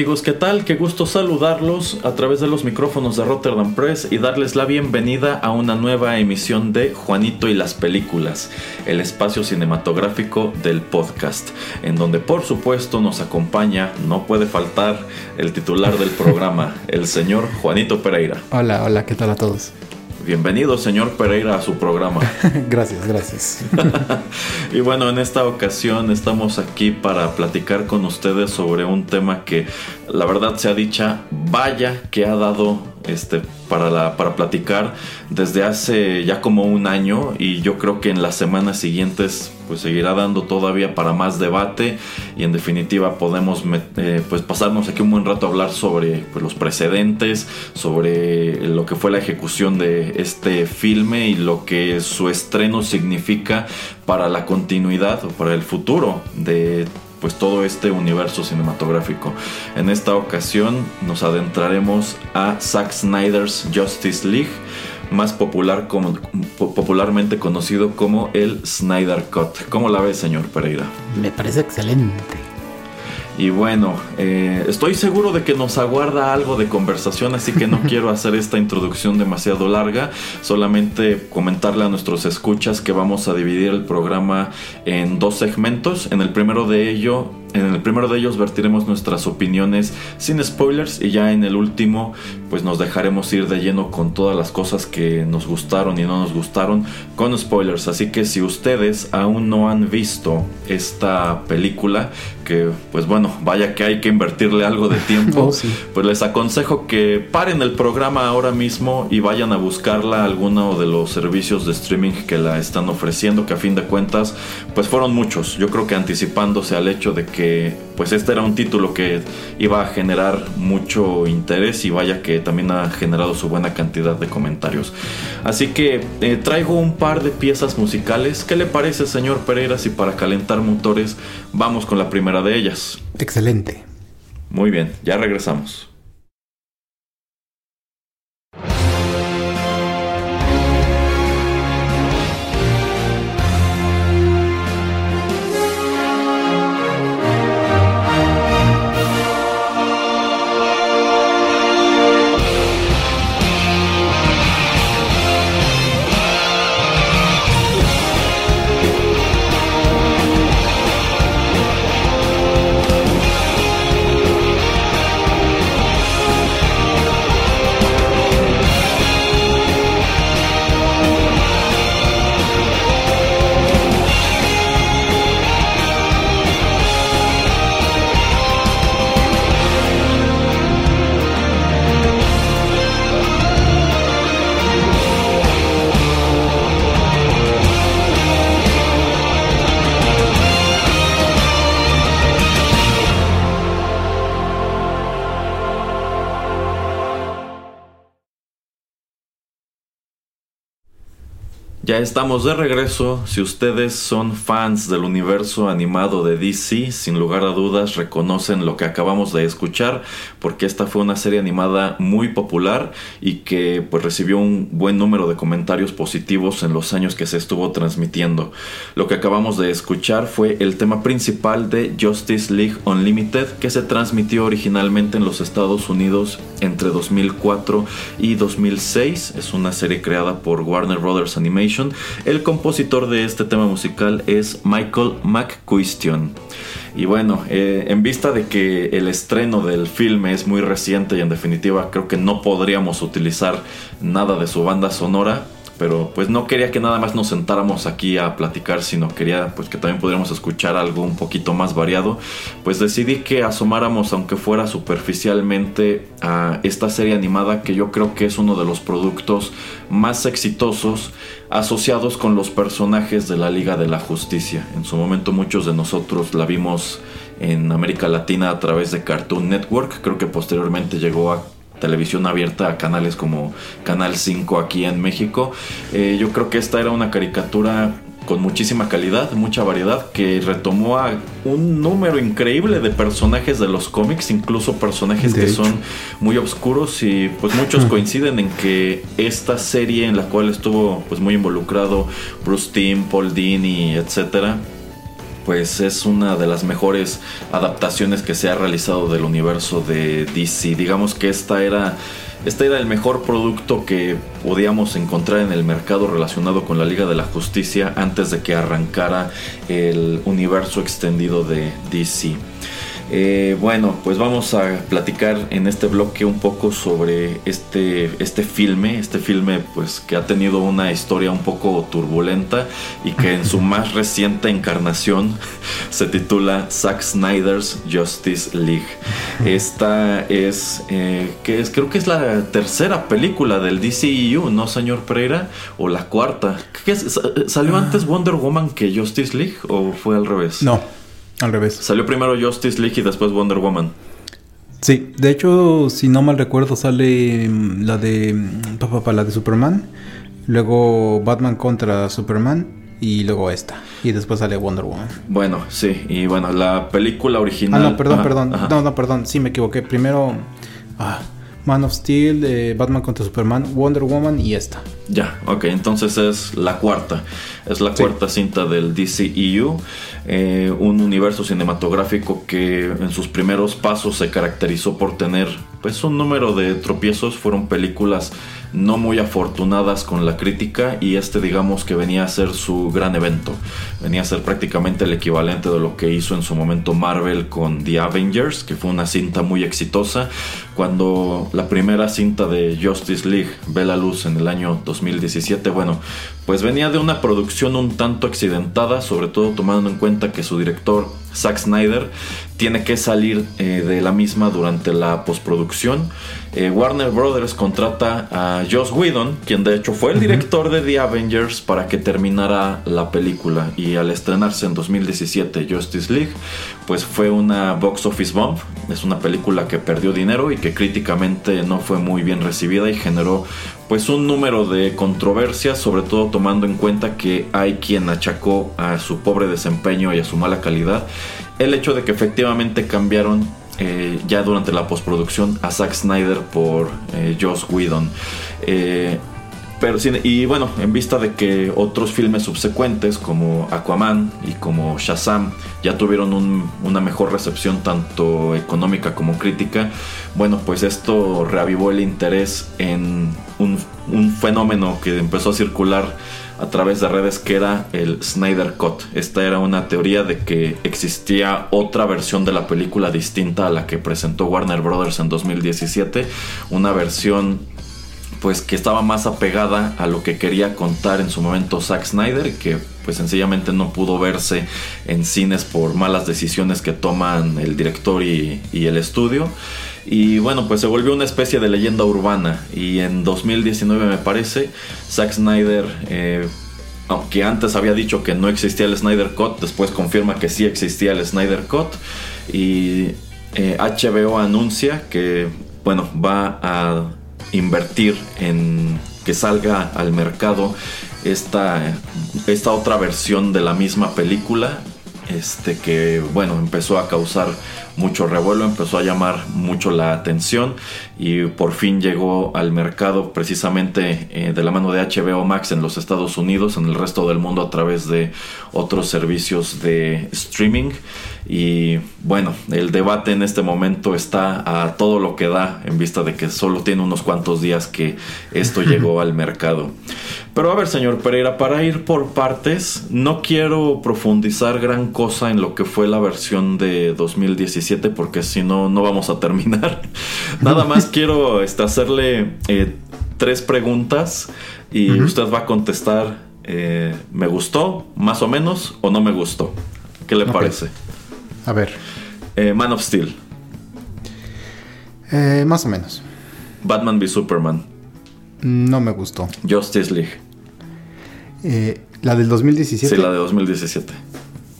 Amigos, ¿qué tal? Qué gusto saludarlos a través de los micrófonos de Rotterdam Press y darles la bienvenida a una nueva emisión de Juanito y las Películas, el espacio cinematográfico del podcast, en donde por supuesto nos acompaña, no puede faltar, el titular del programa, el señor Juanito Pereira. Hola, hola, ¿qué tal a todos? Bienvenido, señor Pereira, a su programa. gracias, gracias. y bueno, en esta ocasión estamos aquí para platicar con ustedes sobre un tema que, la verdad sea dicha, vaya que ha dado este, para, la, para platicar desde hace ya como un año y yo creo que en las semanas siguientes pues seguirá dando todavía para más debate y en definitiva podemos eh, pues pasarnos aquí un buen rato a hablar sobre pues, los precedentes, sobre lo que fue la ejecución de este filme y lo que su estreno significa para la continuidad o para el futuro de pues todo este universo cinematográfico. En esta ocasión nos adentraremos a Zack Snyder's Justice League, más popular como, popularmente conocido como el Snyder Cut. ¿Cómo la ves, señor Pereira? Me parece excelente. Y bueno, eh, estoy seguro de que nos aguarda algo de conversación, así que no quiero hacer esta introducción demasiado larga. Solamente comentarle a nuestros escuchas que vamos a dividir el programa en dos segmentos. En el primero de ello en el primero de ellos vertiremos nuestras opiniones sin spoilers y ya en el último pues nos dejaremos ir de lleno con todas las cosas que nos gustaron y no nos gustaron con spoilers. Así que si ustedes aún no han visto esta película, que pues bueno, vaya que hay que invertirle algo de tiempo, oh, pues les aconsejo que paren el programa ahora mismo y vayan a buscarla a alguno de los servicios de streaming que la están ofreciendo, que a fin de cuentas pues fueron muchos. Yo creo que anticipándose al hecho de que pues este era un título que iba a generar mucho interés y vaya que también ha generado su buena cantidad de comentarios. Así que eh, traigo un par de piezas musicales. ¿Qué le parece, señor Pereira, si para calentar motores vamos con la primera de ellas? Excelente. Muy bien, ya regresamos. Ya estamos de regreso. Si ustedes son fans del universo animado de DC, sin lugar a dudas reconocen lo que acabamos de escuchar, porque esta fue una serie animada muy popular y que pues recibió un buen número de comentarios positivos en los años que se estuvo transmitiendo. Lo que acabamos de escuchar fue el tema principal de Justice League Unlimited, que se transmitió originalmente en los Estados Unidos entre 2004 y 2006. Es una serie creada por Warner Brothers Animation El compositor de este tema musical es Michael McQuistion. Y bueno, eh, en vista de que el estreno del filme es muy reciente y en definitiva creo que no podríamos utilizar nada de su banda sonora, pero pues no quería que nada más nos sentáramos aquí a platicar, sino quería pues que también pudiéramos escuchar algo un poquito más variado, pues decidí que asomáramos aunque fuera superficialmente a esta serie animada que yo creo que es uno de los productos más exitosos asociados con los personajes de la Liga de la Justicia. En su momento muchos de nosotros la vimos en América Latina a través de Cartoon Network, creo que posteriormente llegó a televisión abierta a canales como Canal 5 aquí en México. Eh, yo creo que esta era una caricatura con muchísima calidad, mucha variedad, que retomó a un número increíble de personajes de los cómics, incluso personajes que son muy oscuros y pues muchos coinciden en que esta serie en la cual estuvo pues muy involucrado Bruce Timm, Paul Dini, etcétera, pues es una de las mejores adaptaciones que se ha realizado del universo de DC. Digamos que esta era, este era el mejor producto que podíamos encontrar en el mercado relacionado con la Liga de la Justicia antes de que arrancara el universo extendido de DC. Eh, bueno, pues vamos a platicar en este bloque un poco sobre este, este filme, este filme pues que ha tenido una historia un poco turbulenta y que en su más reciente encarnación se titula Zack Snyder's Justice League. Esta es, eh, que es, creo que es la tercera película del DCEU, ¿no, señor Pereira? O la cuarta. ¿Salió ah. antes Wonder Woman que Justice League o fue al revés? No. Al revés. Salió primero Justice League y después Wonder Woman. Sí, de hecho, si no mal recuerdo, sale mm, la de mm, la de Superman, luego Batman contra Superman y luego esta. Y después sale Wonder Woman. Bueno, sí, y bueno, la película original. Ah, no, perdón, perdón. No, no, perdón, sí me equivoqué. Primero. Ah, Man of Steel, eh, Batman contra Superman, Wonder Woman y esta. Ya, ok, entonces es la cuarta. Es la cuarta cinta del DCEU, eh, un universo cinematográfico que en sus primeros pasos se caracterizó por tener pues un número de tropiezos, fueron películas no muy afortunadas con la crítica y este digamos que venía a ser su gran evento. Venía a ser prácticamente el equivalente de lo que hizo en su momento Marvel con The Avengers, que fue una cinta muy exitosa. Cuando la primera cinta de Justice League ve la luz en el año 2017, bueno, pues venía de una producción un tanto accidentada, sobre todo tomando en cuenta que su director Zack Snyder tiene que salir eh, de la misma durante la postproducción. Eh, Warner Brothers contrata a Joss Whedon, quien de hecho fue el director de The Avengers, para que terminara la película. Y al estrenarse en 2017 Justice League, pues fue una box office bomb. Es una película que perdió dinero y que críticamente no fue muy bien recibida y generó pues un número de controversias, sobre todo tomando en cuenta que hay quien achacó a su pobre desempeño y a su mala calidad el hecho de que efectivamente cambiaron eh, ya durante la postproducción a Zack Snyder por eh, Joss Whedon. Eh, y bueno, en vista de que otros filmes subsecuentes como Aquaman y como Shazam ya tuvieron una mejor recepción tanto económica como crítica, bueno, pues esto reavivó el interés en un fenómeno que empezó a circular a través de redes que era el Snyder Cut. Esta era una teoría de que existía otra versión de la película distinta a la que presentó Warner Brothers en 2017, una versión pues que estaba más apegada a lo que quería contar en su momento Zack Snyder, que pues sencillamente no pudo verse en cines por malas decisiones que toman el director y, el estudio. Y bueno, pues se volvió una especie de leyenda urbana. Y en 2019 me parece, Zack Snyder, eh, aunque antes había dicho que no existía el Snyder Cut, después confirma que sí existía el Snyder Cut. Y HBO eh, anuncia que, bueno, va a invertir en que salga al mercado esta, esta otra versión de la misma película este que bueno empezó a causar mucho revuelo, empezó a llamar mucho la atención y por fin llegó al mercado precisamente eh, de la mano de HBO Max en los Estados Unidos, en el resto del mundo a través de otros servicios de streaming. Y bueno, el debate en este momento está a todo lo que da en vista de que solo tiene unos cuantos días que esto llegó al mercado. Pero a ver, señor Pereira, para ir por partes, no quiero profundizar gran cosa en lo que fue la versión de 2017 porque si no, no vamos a terminar. Nada más quiero este, hacerle eh, tres preguntas y usted va a contestar, eh, ¿me gustó, más o menos, o no me gustó? ¿Qué le parece? A ver. Eh, Man of Steel. más o menos. Batman v Superman. No me gustó. Justice League. Eh, ¿La del 2017? Sí, la de 2017.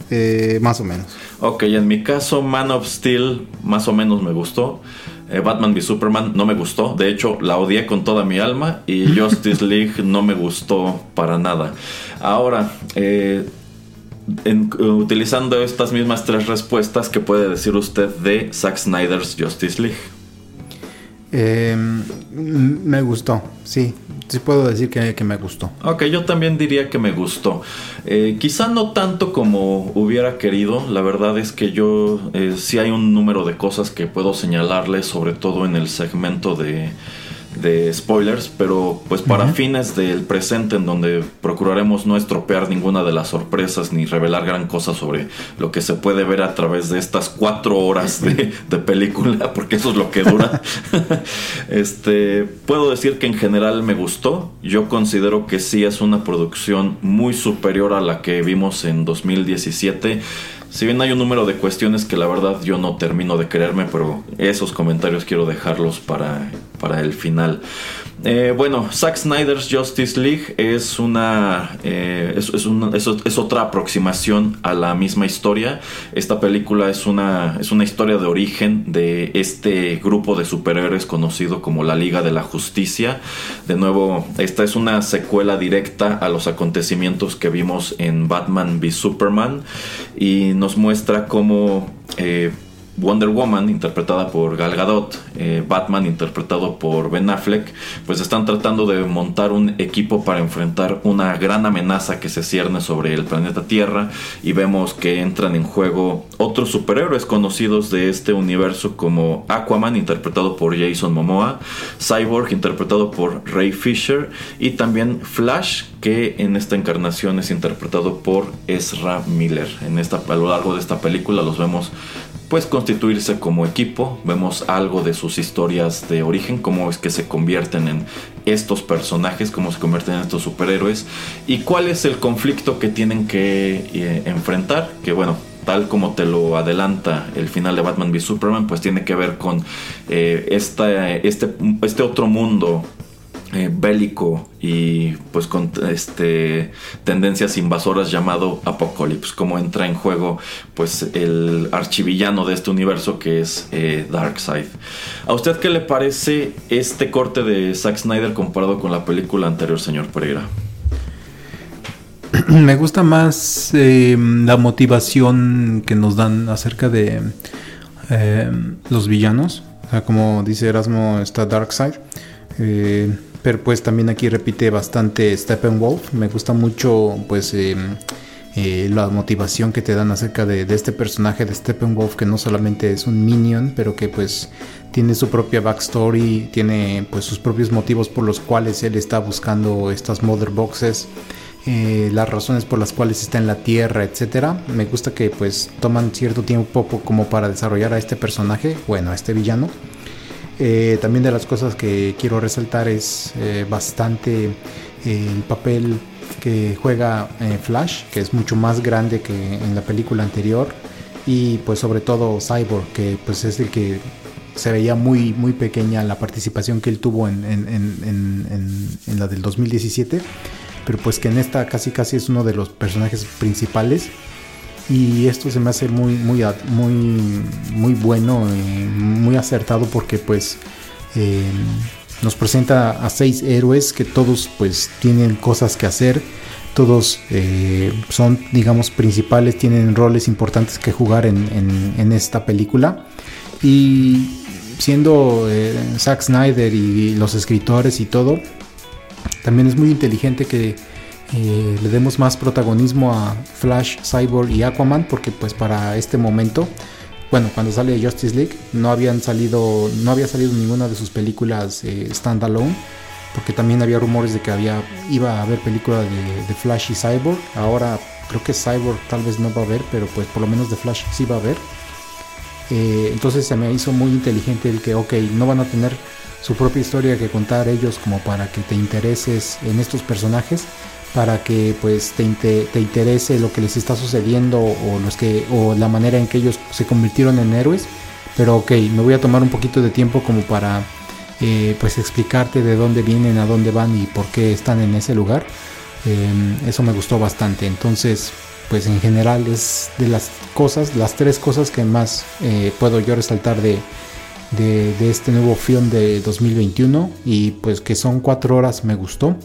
Eh, más o menos. Ok, en mi caso, Man of Steel más o menos me gustó. Eh, Batman v Superman no me gustó. De hecho, la odié con toda mi alma. Y Justice League no me gustó para nada. Ahora, utilizando estas mismas tres respuestas, ¿qué puede decir usted de Zack Snyder's Justice League? Eh, me gustó, sí. Sí puedo decir que, me gustó. Ok, yo también diría que me gustó. Eh, quizá no tanto como hubiera querido. La verdad es que yo eh, sí hay un número de cosas que puedo señalarle, sobre todo en el segmento de de spoilers, pero pues para fines del presente en donde procuraremos no estropear ninguna de las sorpresas ni revelar gran cosa sobre lo que se puede ver a través de estas cuatro horas de, película, porque eso es lo que dura. este, puedo decir que en general me gustó. Yo considero que sí es una producción muy superior a la que vimos en 2017 si bien hay un número de cuestiones que la verdad yo no termino de creerme, pero esos comentarios quiero dejarlos para, para el final. Eh, bueno, Zack Snyder's Justice League es una, eh, es, es, otra aproximación a la misma historia. Esta película es una, es una historia de origen de este grupo de superhéroes conocido como la Liga de la Justicia. De nuevo, esta es una secuela directa a los acontecimientos que vimos en Batman v Superman y nos muestra cómo... Eh, Wonder Woman, interpretada por Gal Gadot, eh, Batman, interpretado por Ben Affleck, pues están tratando de montar un equipo para enfrentar una gran amenaza que se cierne sobre el planeta Tierra y vemos que entran en juego otros superhéroes conocidos de este universo como Aquaman, interpretado por Jason Momoa, Cyborg, interpretado por Ray Fisher y también Flash, que en esta encarnación es interpretado por Ezra Miller. En esta, a lo largo de esta película los vemos pues constituirse como equipo. Vemos algo de sus historias de origen, cómo es que se convierten en estos personajes, cómo se convierten en estos superhéroes y cuál es el conflicto que tienen que eh, enfrentar, que bueno, tal como te lo adelanta el final de Batman v Superman, pues tiene que ver con eh, este, este otro mundo eh, bélico y pues con este tendencias invasoras llamado Apocalypse como entra en juego pues el archivillano de este universo que es eh, Darkseid. A usted qué le parece este corte de Zack Snyder comparado con la película anterior señor Pereira me gusta más eh, la motivación que nos dan acerca de los villanos. Como dice Erasmo está Darkseid. Eh, pero pues también aquí repite bastante Steppenwolf. Me gusta mucho pues em, eh, la motivación que te dan acerca de, este personaje de Steppenwolf que no solamente es un minion, pero que pues tiene su propia backstory, tiene pues sus propios motivos por los cuales él está buscando estas mother boxes. Eh, las razones por las cuales está en la tierra, etcétera. Me gusta que pues toman cierto tiempo como para desarrollar a este personaje, bueno, a este villano. Eh, también de las cosas que quiero resaltar es eh, bastante eh, el papel que juega Flash, que es mucho más grande que en la película anterior, y pues sobre todo Cyborg, que pues es el que se veía muy, muy pequeña la participación que él tuvo en, en la del 2017, pero pues que en esta casi casi es uno de los personajes principales y esto se me hace muy muy muy muy bueno eh, muy acertado porque pues eh, nos presenta a seis héroes que todos pues tienen cosas que hacer. Todos eh, son digamos principales tienen roles importantes que jugar en, en esta película. Y siendo Zack Snyder y los escritores y todo también es muy inteligente que eh, le demos más protagonismo a Flash, Cyborg y Aquaman porque pues para este momento, bueno, cuando sale Justice League no habían salido, no había salido ninguna de sus películas eh, standalone porque también había rumores de que había iba a haber película de, Flash y Cyborg. Ahora creo que Cyborg tal vez no va a haber, pero pues por lo menos de Flash sí va a haber. Eh, entonces se me hizo muy inteligente el que, ok, no van a tener su propia historia que contar ellos como para que te intereses en estos personajes, para que pues te, te interese lo que les está sucediendo o, los que, o la manera en que ellos se convirtieron en héroes. Pero ok, me voy a tomar un poquito de tiempo como para eh, pues explicarte de dónde vienen, a dónde van y por qué están en ese lugar. Em, eso me gustó bastante. Entonces, pues en general es de las cosas, las tres cosas que más eh, puedo yo resaltar de, de, este nuevo film de 2021 y pues que son cuatro horas me gustó.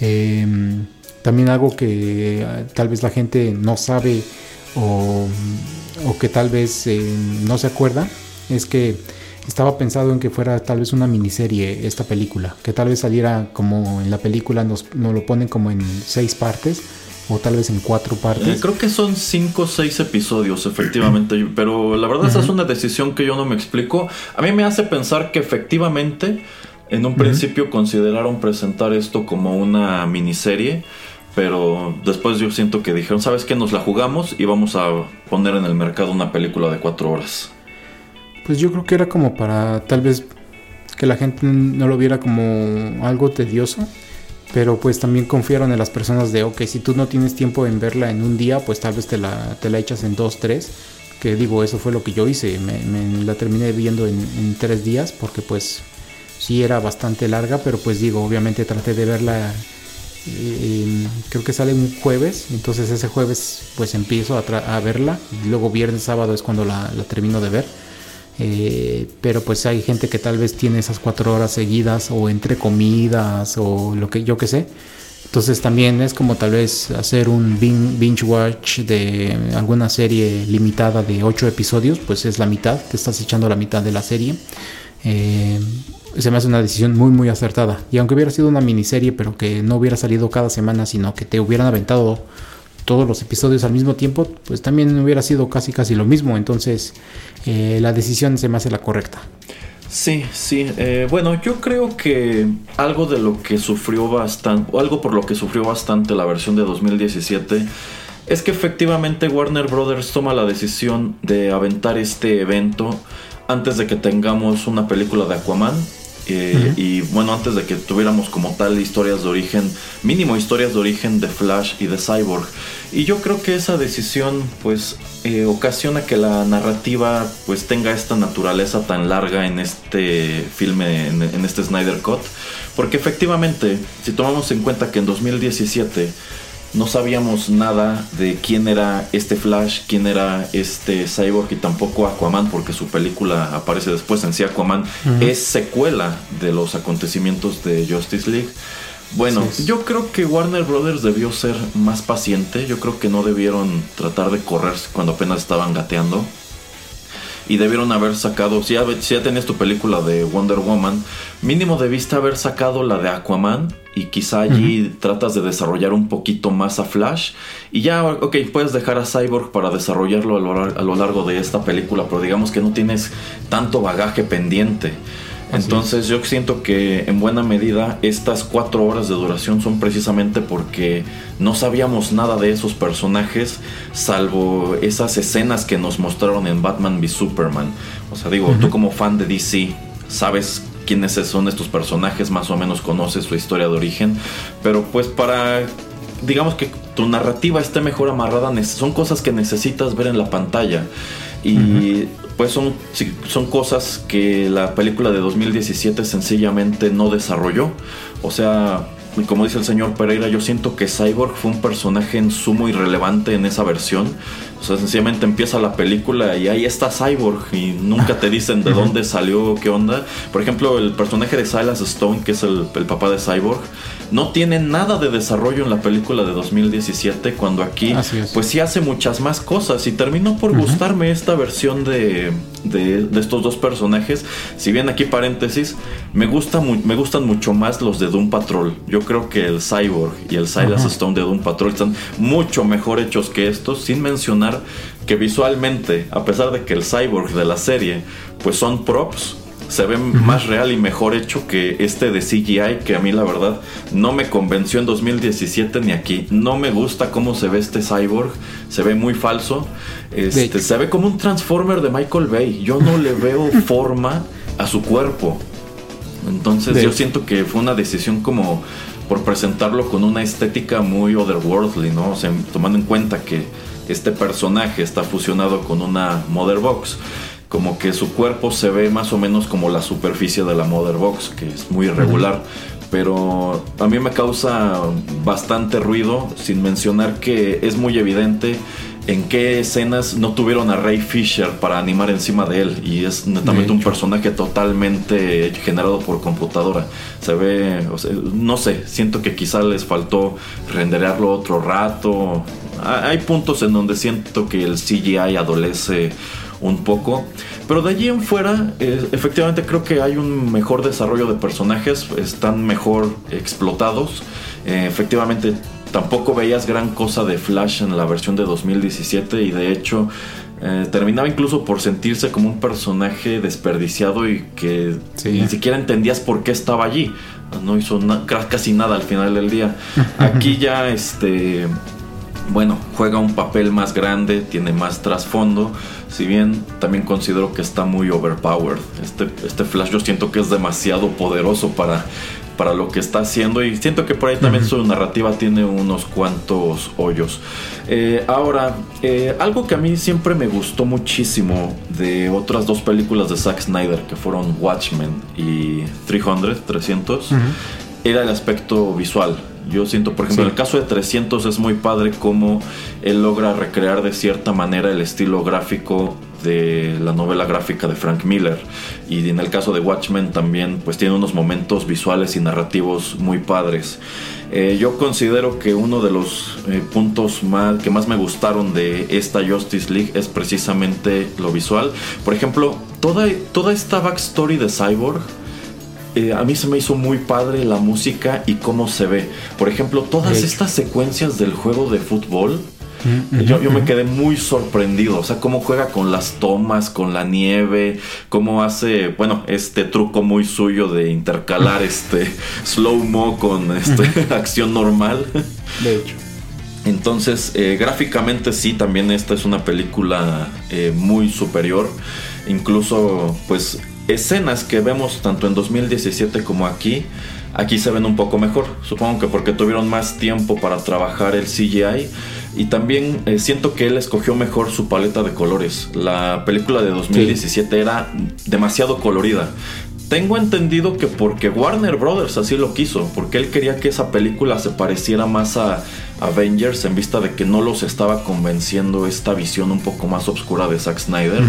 Em, también algo que eh, tal vez la gente no sabe o, o que tal vez no se acuerda es que estaba pensado en que fuera tal vez una miniserie esta película, que tal vez saliera como en la película nos, lo ponen como en seis partes o tal vez en cuatro partes. Eh, creo que son cinco o seis episodios, efectivamente, pero la verdad esa es una decisión que yo no me explico. A mí me hace pensar que efectivamente en un principio consideraron presentar esto como una miniserie. Pero después yo siento que dijeron, ¿sabes qué? Nos la jugamos y vamos a poner en el mercado una película de cuatro horas. Pues yo creo que era como para tal vez que la gente no lo viera como algo tedioso, pero pues también confiaron en las personas de, ok, si tú no tienes tiempo en verla en un día, pues tal vez te la, te la echas en dos, tres, que digo, eso fue lo que yo hice, me, la terminé viendo en, tres días, porque pues sí era bastante larga, pero pues digo, obviamente traté de verla, eh, creo que sale un jueves, entonces ese jueves pues empiezo a, verla, y luego viernes, sábado es cuando la, la termino de ver eh, pero pues hay gente que tal vez tiene esas cuatro horas seguidas o entre comidas o lo que yo que sé. Entonces también es como tal vez hacer un binge watch de alguna serie limitada de ocho episodios, pues es la mitad, te estás echando la mitad de la serie. Eh, se me hace una decisión muy muy acertada. Y aunque hubiera sido una miniserie, pero que no hubiera salido cada semana, sino que te hubieran aventado todos los episodios al mismo tiempo, pues también hubiera sido casi casi lo mismo. Entonces eh, la decisión se me hace la correcta. Sí, sí. Eh, bueno, yo creo que algo de lo que sufrió bastante, o algo por lo que sufrió bastante la versión de 2017, es que efectivamente Warner Brothers toma la decisión de aventar este evento antes de que tengamos una película de Aquaman eh, y bueno, antes de que tuviéramos como tal historias de origen, mínimo historias de origen de Flash y de Cyborg. Y yo creo que esa decisión pues eh, ocasiona que la narrativa pues tenga esta naturaleza tan larga en este filme, en, en este Snyder Cut. Porque efectivamente, si tomamos en cuenta que en 2017 no sabíamos nada de quién era este Flash, quién era este Cyborg y tampoco Aquaman, porque su película aparece después en sí. Aquaman es secuela de los acontecimientos de Justice League. Bueno, yo creo que Warner Brothers debió ser más paciente. Yo creo que no debieron tratar de correr cuando apenas estaban gateando y debieron haber sacado, si ya, si ya tenías tu película de Wonder Woman, mínimo debiste haber sacado la de Aquaman y quizá allí tratas de desarrollar un poquito más a Flash y ya, ok, puedes dejar a Cyborg para desarrollarlo a lo, a lo largo de esta película, pero digamos que no tienes tanto bagaje pendiente. Entonces yo siento que en buena medida estas cuatro horas de duración son precisamente porque no sabíamos nada de esos personajes salvo esas escenas que nos mostraron en Batman v Superman. O sea, digo, tú como fan de DC sabes quiénes son estos personajes, más o menos conoces su historia de origen, pero pues para digamos que tu narrativa esté mejor amarrada, son cosas que necesitas ver en la pantalla. Y pues son, son cosas que la película de 2017 sencillamente no desarrolló. O sea, como dice el señor Pereira, yo siento que Cyborg fue un personaje en sumo irrelevante en esa versión. O sea, sencillamente empieza la película y ahí está Cyborg y nunca te dicen de dónde salió, qué onda. Por ejemplo, el personaje de Silas Stone, que es el, el papá de Cyborg, no tiene nada de desarrollo en la película de 2017 cuando aquí pues sí hace muchas más cosas. Y terminó por gustarme esta versión de, de, estos dos personajes. Si bien aquí paréntesis me, gusta me gustan mucho más los de Doom Patrol. Yo creo que el Cyborg y el Silas Stone de Doom Patrol están mucho mejor hechos que estos sin mencionar que visualmente a pesar de que el Cyborg de la serie pues son props se ve más real y mejor hecho que este de CGI, que a mí la verdad no me convenció en 2017 ni aquí. No me gusta cómo se ve este cyborg, se ve muy falso. Este, se ve como un Transformer de Michael Bay. Yo no le veo forma a su cuerpo. Entonces yo siento que fue una decisión como por presentarlo con una estética muy otherworldly, ¿no? O sea, tomando en cuenta que este personaje está fusionado con una Mother Box. Como que su cuerpo se ve más o menos como la superficie de la Mother Box, que es muy irregular. Pero a mí me causa bastante ruido, sin mencionar que es muy evidente en qué escenas no tuvieron a Ray Fisher para animar encima de él y es netamente un personaje totalmente generado por computadora. Se ve, no sé, siento que quizá les faltó renderearlo otro rato. Hay puntos en donde siento que el CGI adolece un poco. Pero de allí en fuera, eh, efectivamente creo que hay un mejor desarrollo de personajes, están mejor explotados. Eh, efectivamente tampoco veías gran cosa de Flash en la versión de 2017 y de hecho eh, terminaba incluso por sentirse como un personaje desperdiciado y que ni siquiera entendías por qué estaba allí. No hizo casi nada al final del día. Aquí ya este bueno, juega un papel más grande, tiene más trasfondo, si bien también considero que está muy overpowered. Este, este Flash yo siento que es demasiado poderoso para para lo que está haciendo y siento que por ahí también su narrativa tiene unos cuantos hoyos. Eh, ahora, eh, algo que a mí siempre me gustó muchísimo de otras dos películas de Zack Snyder que fueron Watchmen y 300, 300, era el aspecto visual. Yo siento, por ejemplo, en el caso de 300 es muy padre cómo él logra recrear de cierta manera el estilo gráfico de la novela gráfica de Frank Miller y en el caso de Watchmen también pues tiene unos momentos visuales y narrativos muy padres. Eh, yo considero que uno de los eh, puntos más, que más me gustaron de esta Justice League es precisamente lo visual. Por ejemplo, toda, toda esta backstory de Cyborg eh, a mí se me hizo muy padre la música y cómo se ve. Por ejemplo, todas estas secuencias del juego de fútbol yo, me quedé muy sorprendido, o sea, cómo juega con las tomas, con la nieve, cómo hace, bueno, este truco muy suyo de intercalar este slow-mo con este, acción normal. De hecho. Entonces, eh, gráficamente sí, también esta es una película eh, muy superior. Incluso, pues, escenas que vemos tanto en 2017 como aquí, aquí se ven un poco mejor. Supongo que porque tuvieron más tiempo para trabajar el CGI y también eh, siento que él escogió mejor su paleta de colores. La película de 2017 era demasiado colorida. Tengo entendido que porque Warner Brothers así lo quiso, porque él quería que esa película se pareciera más a Avengers en vista de que no los estaba convenciendo esta visión un poco más oscura de Zack Snyder.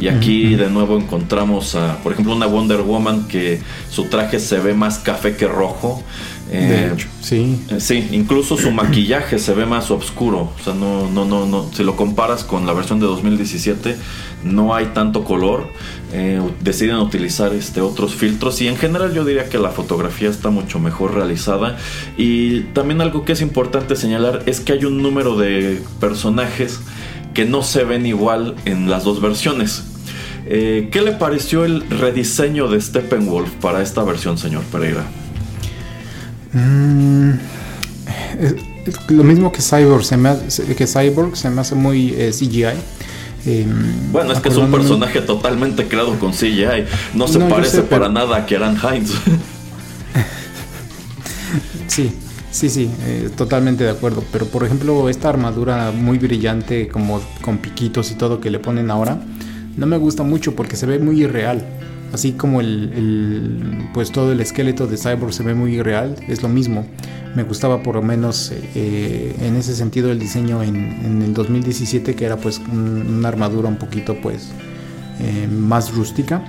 Y aquí de nuevo encontramos a, por ejemplo, una Wonder Woman que su traje se ve más café que rojo. De eh, hecho, sí. Eh, sí, incluso su maquillaje se ve más oscuro. O sea, no, no, no, no. Si lo comparas con la versión de 2017, no hay tanto color. Eh, deciden utilizar este, otros filtros y en general yo diría que la fotografía está mucho mejor realizada y también algo que es importante señalar es que hay un número de personajes que no se ven igual en las dos versiones. ¿Qué le pareció el rediseño de Steppenwolf para esta versión, señor Pereira? Mm, lo mismo que Cyborg, se me hace, que Cyborg se me hace muy eh, CGI. Em, bueno, es que es un personaje totalmente creado con CGI. No se parece para nada a Kieran Hines. sí, sí, sí, eh, totalmente de acuerdo. Pero por ejemplo, esta armadura muy brillante, como con piquitos y todo que le ponen ahora, no me gusta mucho porque se ve muy irreal. Así como el, pues todo el esqueleto de Cyborg se ve muy irreal, es lo mismo. Me gustaba por lo menos eh, en ese sentido el diseño en, el 2017 que era pues una armadura un poquito pues eh, más rústica.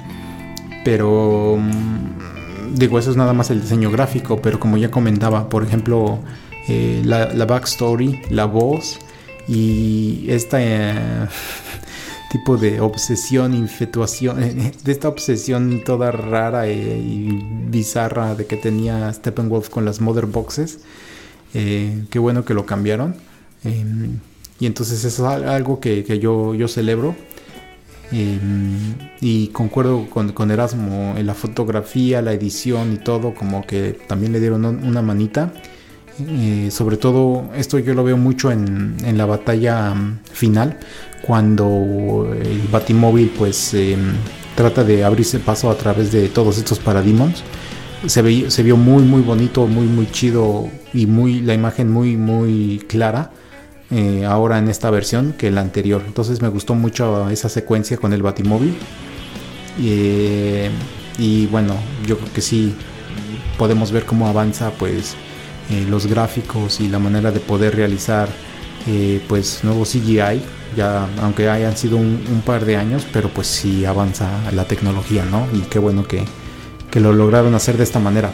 Pero mm, digo eso es nada más el diseño gráfico pero como ya comentaba por ejemplo eh, la, la, backstory la voz y esta tipo de obsesión, infatuación, de esta obsesión toda rara y bizarra de que tenía Steppenwolf con las Mother Boxes. Eh, qué bueno que lo cambiaron. Em, y entonces es algo que, yo, yo celebro. Em, y concuerdo con, Erasmo en la fotografía, la edición y todo, como que también le dieron una manita. Eh, sobre todo, esto yo lo veo mucho en, la batalla mm, final, cuando el Batimóvil pues em, trata de abrirse paso a través de todos estos parademons. Se, se vio muy muy bonito, muy muy chido y muy la imagen muy muy clara eh, ahora en esta versión que la anterior. Entonces me gustó mucho esa secuencia con el Batimóvil. Eh, y bueno, yo creo que sí podemos ver cómo avanza pues eh, los gráficos y la manera de poder realizar pues nuevo CGI. Ya aunque hayan sido un, par de años, pero pues sí avanza la tecnología, ¿no? Y qué bueno que, que lo lograron hacer de esta manera.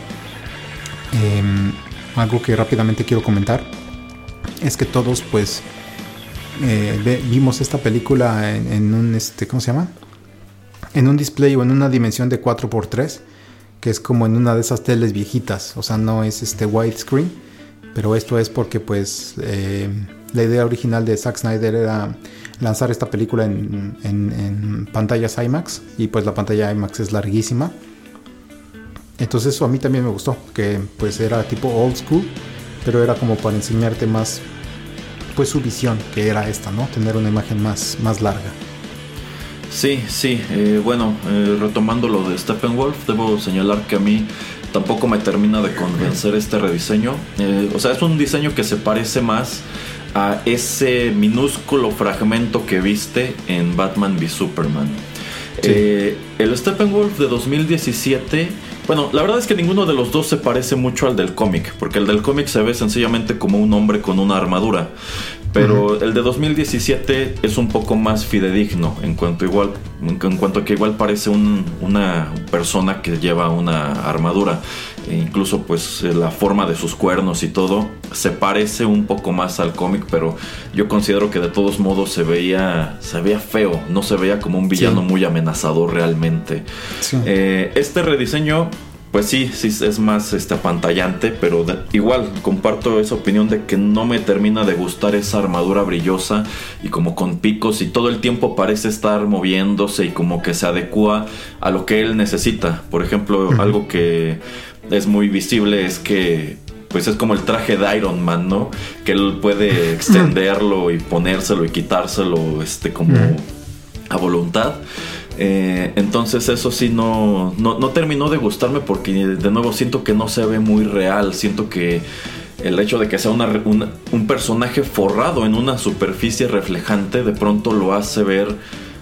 Em, algo que rápidamente quiero comentar es que todos pues eh, vimos esta película en, un este cómo se llama en un display o en una dimensión de 4x3 que es como en una de esas teles viejitas o sea no es este widescreen pero esto es porque pues eh, la idea original de Zack Snyder era lanzar esta película en, en, pantallas IMAX y pues la pantalla IMAX es larguísima entonces eso a mí también me gustó que pues era tipo old school pero era como para enseñarte más pues su visión que era esta, ¿no? Tener una imagen más, más larga. Sí, sí, eh, bueno, eh, retomando lo de Steppenwolf, debo señalar que a mí tampoco me termina de convencer este rediseño. Eh, o sea, es un diseño que se parece más a ese minúsculo fragmento que viste en Batman v Superman. el Steppenwolf de 2017 bueno, la verdad es que ninguno de los dos se parece mucho al del cómic, porque el del cómic se ve sencillamente como un hombre con una armadura. Pero el de 2017 es un poco más fidedigno en cuanto igual en cuanto a que igual parece una persona que lleva una armadura. E incluso pues la forma de sus cuernos y todo se parece un poco más al cómic, pero yo considero que de todos modos se veía se veía feo, no se veía como un villano muy amenazador realmente. Eh, este rediseño pues sí, sí es más este, apantallante, pero igual comparto esa opinión de que no me termina de gustar esa armadura brillosa y como con picos y todo el tiempo parece estar moviéndose y como que se adecua a lo que él necesita. Por ejemplo, algo que es muy visible es que pues es como el traje de Iron Man, ¿no? Que él puede extenderlo y ponérselo y quitárselo este como a voluntad. Eh, entonces eso sí no, no, terminó de gustarme porque de nuevo siento que no se ve muy real, siento que el hecho de que sea un personaje forrado en una superficie reflejante de pronto lo hace ver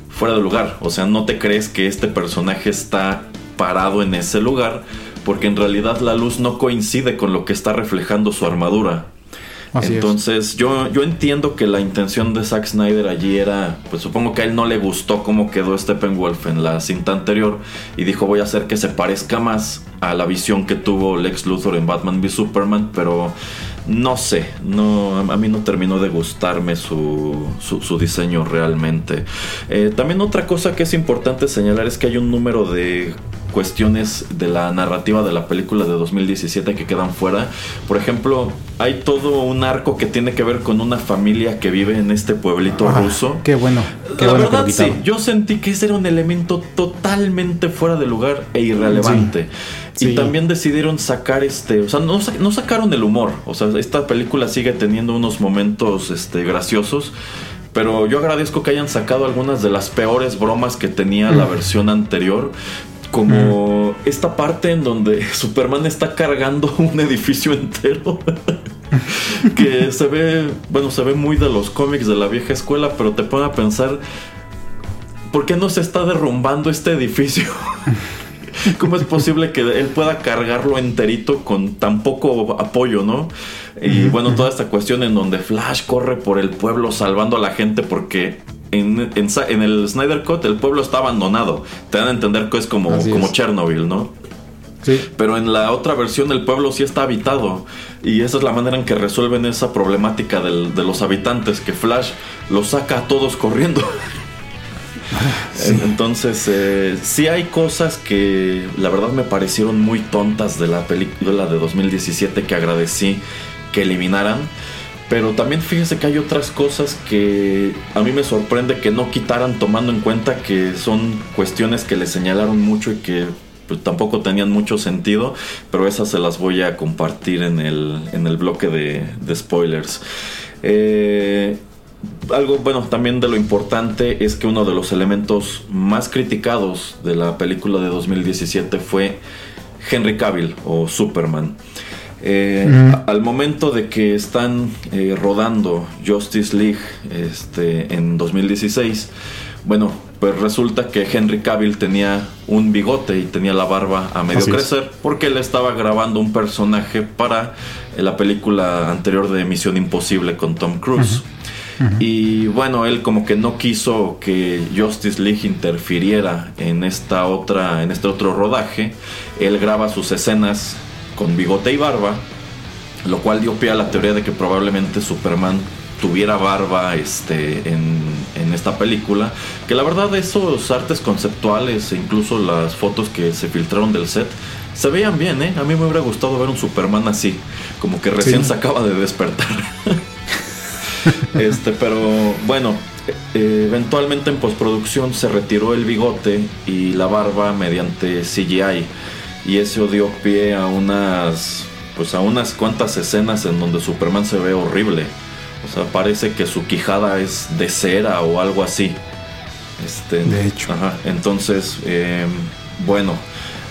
fuera de lugar, o sea, no te crees que este personaje está parado en ese lugar porque en realidad la luz no coincide con lo que está reflejando su armadura. Entonces, yo, yo entiendo que la intención de Zack Snyder allí era, pues supongo que a él no le gustó cómo quedó Steppenwolf en la cinta anterior y dijo voy a hacer que se parezca más a la visión que tuvo Lex Luthor en Batman v Superman, pero no sé, no, a mí no terminó de gustarme su, su, diseño realmente. Eh, también otra cosa que es importante señalar es que hay un número de cuestiones de la narrativa de la película de 2017 que quedan fuera. Por ejemplo, hay todo un arco que tiene que ver con una familia que vive en este pueblito ruso. Qué bueno. la verdad, sí, yo sentí que ese era un elemento totalmente fuera de lugar e irrelevante. Y también decidieron sacar este, o sea, no, no, sacaron el humor. O sea, esta película sigue teniendo unos momentos este, graciosos. Pero yo agradezco que hayan sacado algunas de las peores bromas que tenía la versión anterior como esta parte en donde Superman está cargando un edificio entero. que se ve, bueno, se ve muy de los cómics de la vieja escuela, pero te pone a pensar, ¿por qué no se está derrumbando este edificio? ¿Cómo es posible que él pueda cargarlo enterito con tan poco apoyo, no? Y bueno, toda esta cuestión en donde Flash corre por el pueblo salvando a la gente porque en, el Snyder Cut el pueblo está abandonado. Te dan a entender que es como, como Chernobyl, ¿no? Sí. Pero en la otra versión el pueblo sí está habitado. Y esa es la manera en que resuelven esa problemática de los habitantes, que Flash los saca a todos corriendo. Entonces, eh, sí hay cosas que la verdad me parecieron muy tontas de la película de 2017 que agradecí que eliminaran. Pero también fíjese que hay otras cosas que a mí me sorprende que no quitaran tomando en cuenta que son cuestiones que le señalaron mucho y que pues, tampoco tenían mucho sentido, pero esas se las voy a compartir en el, en el bloque de, de spoilers. Eh, algo bueno también de lo importante es que uno de los elementos más criticados de la película de 2017 fue Henry Cavill o Superman. Eh, al momento de que están eh, rodando Justice League este, en 2016, bueno, pues resulta que Henry Cavill tenía un bigote y tenía la barba a medio crecer porque él estaba grabando un personaje para la película anterior de Misión Imposible con Tom Cruise. Y bueno, él como que no quiso que Justice League interfiriera en esta otra, en este otro rodaje. Él graba sus escenas con bigote y barba, lo cual dio pie a la teoría de que probablemente Superman tuviera barba este, en, en, esta película. Que la verdad esos artes conceptuales e incluso las fotos que se filtraron del set se veían bien, ¿eh? A mí me hubiera gustado ver un Superman así, como que recién se acaba de despertar. este, pero bueno, eh, eventualmente en postproducción se retiró el bigote y la barba mediante CGI y eso dio pie a unas pues a unas cuantas escenas en donde Superman se ve horrible. O sea, parece que su quijada es de cera o algo así. Este, de hecho. entonces, em, bueno,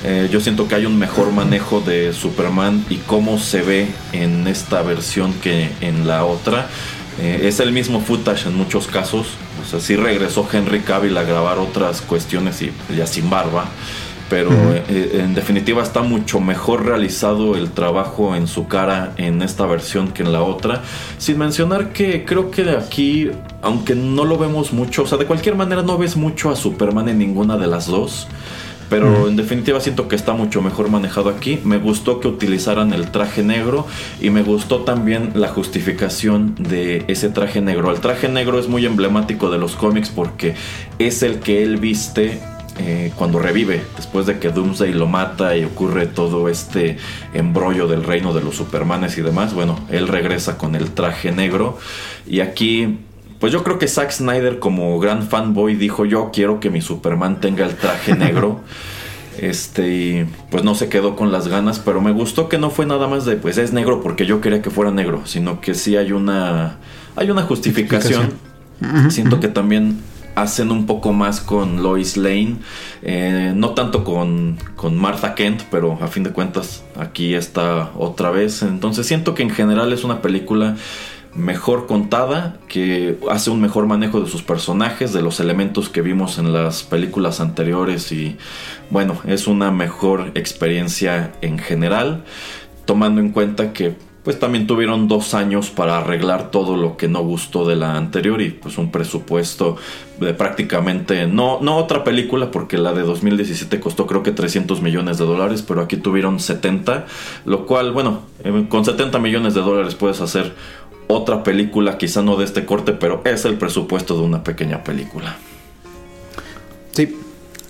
eh, yo siento que hay un mejor manejo de Superman y cómo se ve en esta versión que en la otra. Eh, es el mismo footage en muchos casos. O sea, sí regresó Henry Cavill a grabar otras cuestiones y ya sin barba. Pero eh, en definitiva está mucho mejor realizado el trabajo en su cara en esta versión que en la otra. Sin mencionar que creo que de aquí, aunque no lo vemos mucho, o sea, de cualquier manera no ves mucho a Superman en ninguna de las dos. Pero en definitiva siento que está mucho mejor manejado aquí. Me gustó que utilizaran el traje negro y me gustó también la justificación de ese traje negro. El traje negro es muy emblemático de los cómics porque es el que él viste eh, cuando revive, después de que Doomsday lo mata y ocurre todo este embrollo del reino de los Supermanes y demás, bueno, él regresa con el traje negro y aquí pues yo creo que Zack Snyder como gran fanboy dijo yo quiero que mi Superman tenga el traje negro. Este, y pues no se quedó con las ganas, pero me gustó que no fue nada más de pues es negro porque yo quería que fuera negro, sino que sí hay una hay una justificación. Siento que también hacen un poco más con Lois Lane, eh, no tanto con, con, Martha Kent, pero a fin de cuentas aquí está otra vez. Entonces siento que en general es una película mejor contada, que hace un mejor manejo de sus personajes, de los elementos que vimos en las películas anteriores y bueno, es una mejor experiencia en general, tomando en cuenta que pues también tuvieron dos años para arreglar todo lo que no gustó de la anterior y pues un presupuesto de prácticamente, no, no otra película porque la de 2017 costó creo que 300 millones de dólares, pero aquí tuvieron 70, lo cual bueno, eh, con 70 millones de dólares puedes hacer otra película, quizá no de este corte, pero es el presupuesto de una pequeña película. Sí,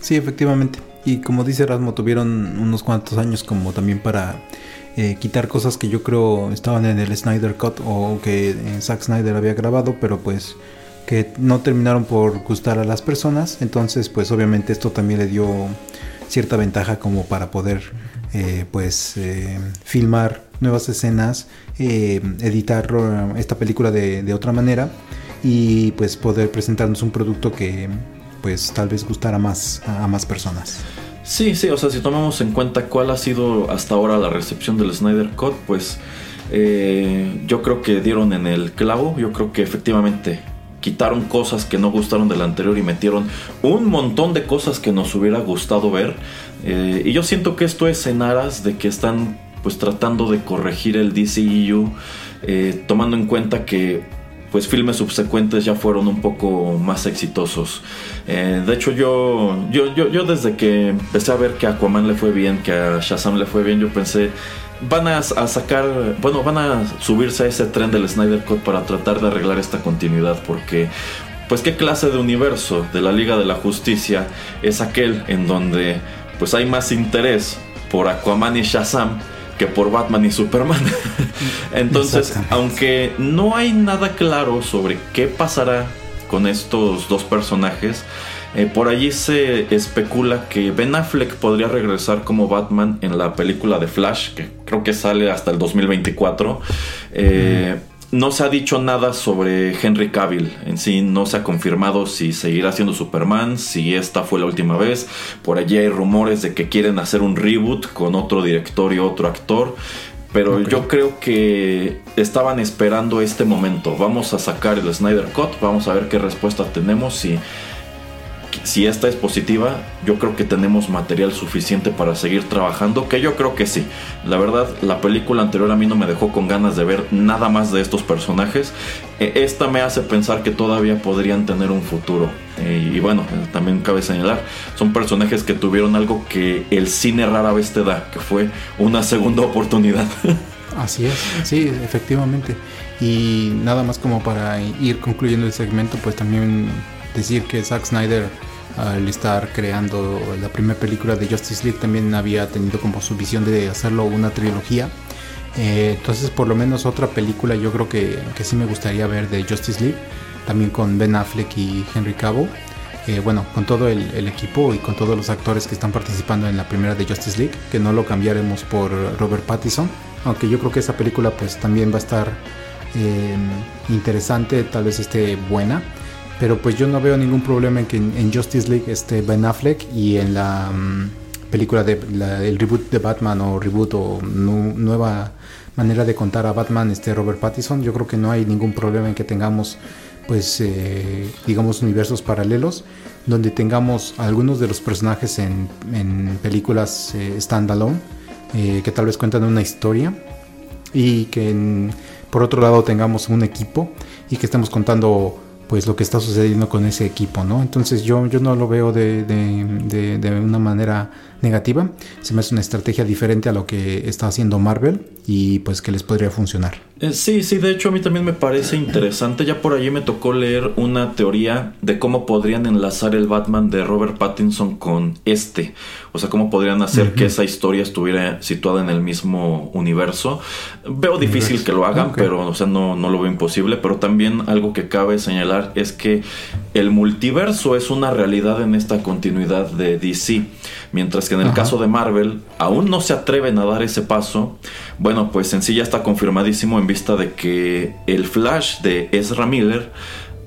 sí, efectivamente. Y como dice Rasmo, tuvieron unos cuantos años como también para eh, quitar cosas que yo creo estaban en el Snyder Cut o que eh, Zack Snyder había grabado, pero pues que no terminaron por gustar a las personas. Entonces, pues obviamente esto también le dio cierta ventaja como para poder eh, pues filmar nuevas escenas, eh, editar esta película de, otra manera y pues poder presentarnos un producto que pues tal vez gustara más a, más personas. Sí, sí, o sea, si tomamos en cuenta cuál ha sido hasta ahora la recepción del Snyder Cut, pues eh, yo creo que dieron en el clavo, yo creo que efectivamente quitaron cosas que no gustaron del anterior y metieron un montón de cosas que nos hubiera gustado ver. Eh, y yo siento que esto es en aras de que están pues tratando de corregir el DCEU, eh, tomando en cuenta que pues filmes subsecuentes ya fueron un poco más exitosos. Eh, de hecho yo, yo, yo, desde que empecé a ver que a Aquaman le fue bien, que a Shazam le fue bien, yo pensé, van a, a, sacar, bueno, van a subirse a ese tren del Snyder Cut para tratar de arreglar esta continuidad, porque pues qué clase de universo de la Liga de la Justicia es aquel en donde pues hay más interés por Aquaman y Shazam que por Batman y Superman. Entonces, aunque no hay nada claro sobre qué pasará con estos dos personajes, eh, por allí se especula que Ben Affleck podría regresar como Batman en la película de Flash, que creo que sale hasta el 2024. Eh, no se ha dicho nada sobre Henry Cavill en sí, no se ha confirmado si seguirá siendo Superman, si esta fue la última vez. Por allí hay rumores de que quieren hacer un reboot con otro director y otro actor. Pero yo creo que estaban esperando este momento. Vamos a sacar el Snyder Cut, vamos a ver qué respuesta tenemos y si esta es positiva, yo creo que tenemos material suficiente para seguir trabajando, que yo creo que sí. La verdad, la película anterior a mí no me dejó con ganas de ver nada más de estos personajes. E, esta me hace pensar que todavía podrían tener un futuro. E, y bueno, también cabe señalar, son personajes que tuvieron algo que el cine rara vez te da, que fue una segunda oportunidad. Así es, sí, efectivamente. Y nada más como para ir concluyendo el segmento, pues también decir que Zack Snyder al estar creando la primera película de Justice League también había tenido como su visión de hacerlo una trilogía. Eh, entonces por lo menos otra película yo creo que, que, sí me gustaría ver de Justice League, también con Ben Affleck y Henry Cavill. Eh, bueno, con todo el, equipo y con todos los actores que están participando en la primera de Justice League, que no lo cambiaremos por Robert Pattinson, aunque yo creo que esa película pues también va a estar eh, interesante, tal vez esté buena. Pero pues yo no veo ningún problema en que en, Justice League esté Ben Affleck y en la mm, película de el reboot de Batman o reboot o nueva manera de contar a Batman este Robert Pattinson. Yo creo que no hay ningún problema en que tengamos pues eh, digamos universos paralelos donde tengamos algunos de los personajes en, películas eh, standalone eh, que tal vez cuentan una historia y que por otro lado tengamos un equipo y que estemos contando pues lo que está sucediendo con ese equipo, ¿no? Entonces yo, yo no lo veo de, de, de, una manera negativa, se me hace una estrategia diferente a lo que está haciendo Marvel y pues que les podría funcionar. Eh, sí, sí, de hecho a mí también me parece interesante, ya por allí me tocó leer una teoría de cómo podrían enlazar el Batman de Robert Pattinson con este, o sea, cómo podrían hacer que esa historia estuviera situada en el mismo universo. Veo difícil que lo hagan, pero o sea, no, no lo veo imposible, pero también algo que cabe señalar es que el multiverso es una realidad en esta continuidad de DC. Mientras que en el caso de Marvel aún no se atreven a dar ese paso. Bueno, pues en sí ya está confirmadísimo en vista de que el Flash de Ezra Miller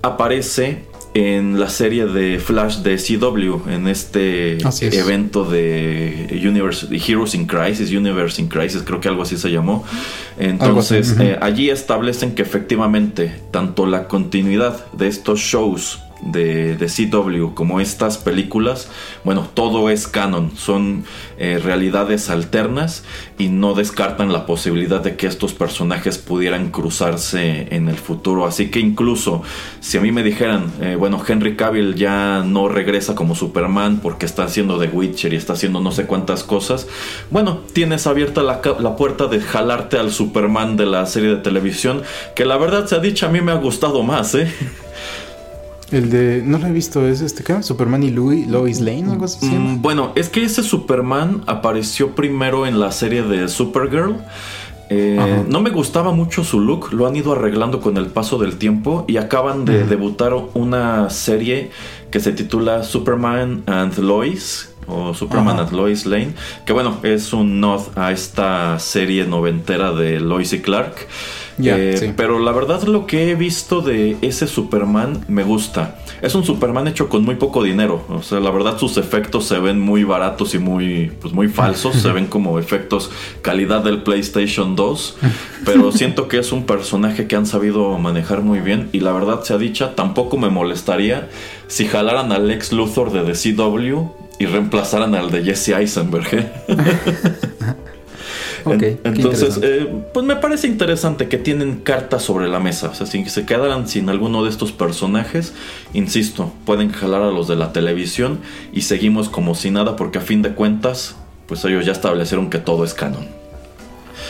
aparece en la serie de Flash de CW, en este evento de Universe, Heroes in Crisis, Universe in Crisis, creo que algo así se llamó. Entonces, eh, allí establecen que efectivamente tanto la continuidad de estos shows de, CW como estas películas, bueno, todo es canon, son eh, realidades alternas y no descartan la posibilidad de que estos personajes pudieran cruzarse en el futuro. Así que incluso si a mí me dijeran, eh, bueno, Henry Cavill ya no regresa como Superman porque está haciendo The Witcher y está haciendo no sé cuántas cosas, bueno, tienes abierta la, la puerta de jalarte al Superman de la serie de televisión, que la verdad se ha dicho a mí me ha gustado más, ¿eh? El de. No lo he visto, es este, ¿qué? Superman y Louis, Lois Lane algo así. Mm, bueno, es que ese Superman apareció primero en la serie de Supergirl. Eh, no me gustaba mucho su look, lo han ido arreglando con el paso del tiempo y acaban de debutar una serie que se titula Superman and Lois o Superman and Lois Lane, que bueno, es un nod a esta serie noventera de Lois y Clark. Eh, pero la verdad lo que he visto de ese Superman me gusta. Es un Superman hecho con muy poco dinero. O sea, la verdad sus efectos se ven muy baratos y muy, pues muy falsos. se ven como efectos calidad del PlayStation 2. Pero siento que es un personaje que han sabido manejar muy bien. Y la verdad sea dicha, tampoco me molestaría si jalaran al ex Luthor de The CW y reemplazaran al de Jesse Eisenberg. ¿eh? entonces, eh, pues me parece interesante que tienen cartas sobre la mesa. O sea, si se quedaran sin alguno de estos personajes, insisto, pueden jalar a los de la televisión y seguimos como si nada, porque a fin de cuentas, pues ellos ya establecieron que todo es canon.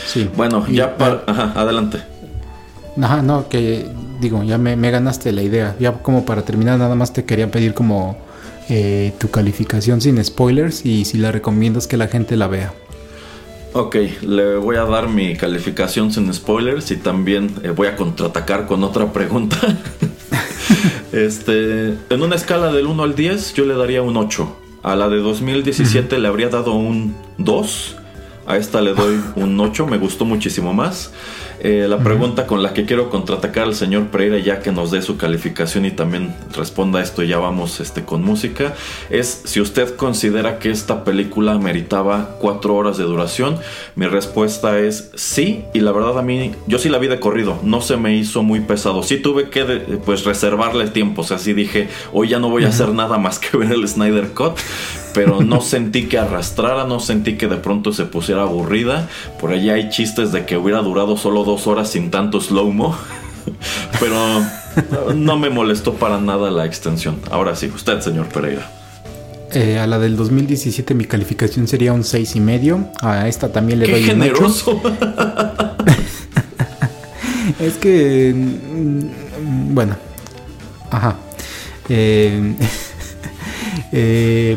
Sí. Bueno, ya para. Ajá, adelante. Ajá, no, que digo, ya me, ganaste la idea. Ya como para terminar, nada más te quería pedir como eh, tu calificación sin spoilers y si la recomiendas que la gente la vea. Ok, le voy a dar mi calificación sin spoilers y también eh, voy a contraatacar con otra pregunta. este, en una escala del 1 al 10 yo le daría un 8. A la de 2017 le habría dado un 2. A esta le doy un 8, me gustó muchísimo más. Eh, la pregunta con la que quiero contraatacar al señor Pereira ya que nos dé su calificación y también responda a esto ya vamos este, con música es si usted considera que esta película meritaba cuatro horas de duración mi respuesta es sí y la verdad a mí yo sí la vi de corrido no se me hizo muy pesado sí tuve que pues reservarle tiempo o sea sí dije hoy ya no voy a hacer nada más que ver el Snyder Cut pero no sentí que arrastrara, no sentí que de pronto se pusiera aburrida. Por allá hay chistes de que hubiera durado solo dos horas sin tanto slow-mo. pero no me molestó para nada la extensión. Ahora sí, usted, señor Pereira. Eh, a la del 2017 mi calificación sería un 6 y medio. A esta también le ¡Qué doy generoso! un 8. es que mm, bueno. Ajá. Eh, eh,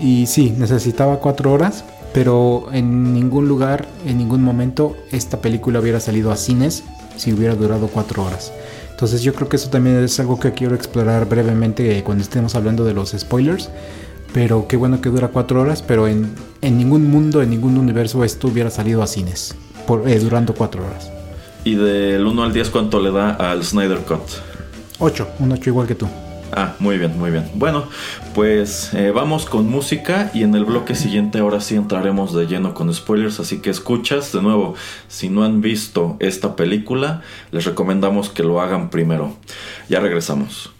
y sí, necesitaba cuatro horas, pero en ningún lugar, en ningún momento, esta película hubiera salido a cines si hubiera durado cuatro horas. Entonces yo creo que eso también es algo que quiero explorar brevemente cuando estemos hablando de los spoilers. Pero qué bueno que dura cuatro horas, pero en, en ningún mundo, en ningún universo esto hubiera salido a cines, por, eh, durando cuatro horas. ¿Y del 1 al 10 cuánto le da al Snyder Cut? 8, un 8 igual que tú. Ah, muy bien, muy bien. Bueno, pues eh, vamos con música y en el bloque siguiente ahora sí entraremos de lleno con spoilers, así que escuchas de nuevo, si no han visto esta película, les recomendamos que lo hagan primero. Ya regresamos.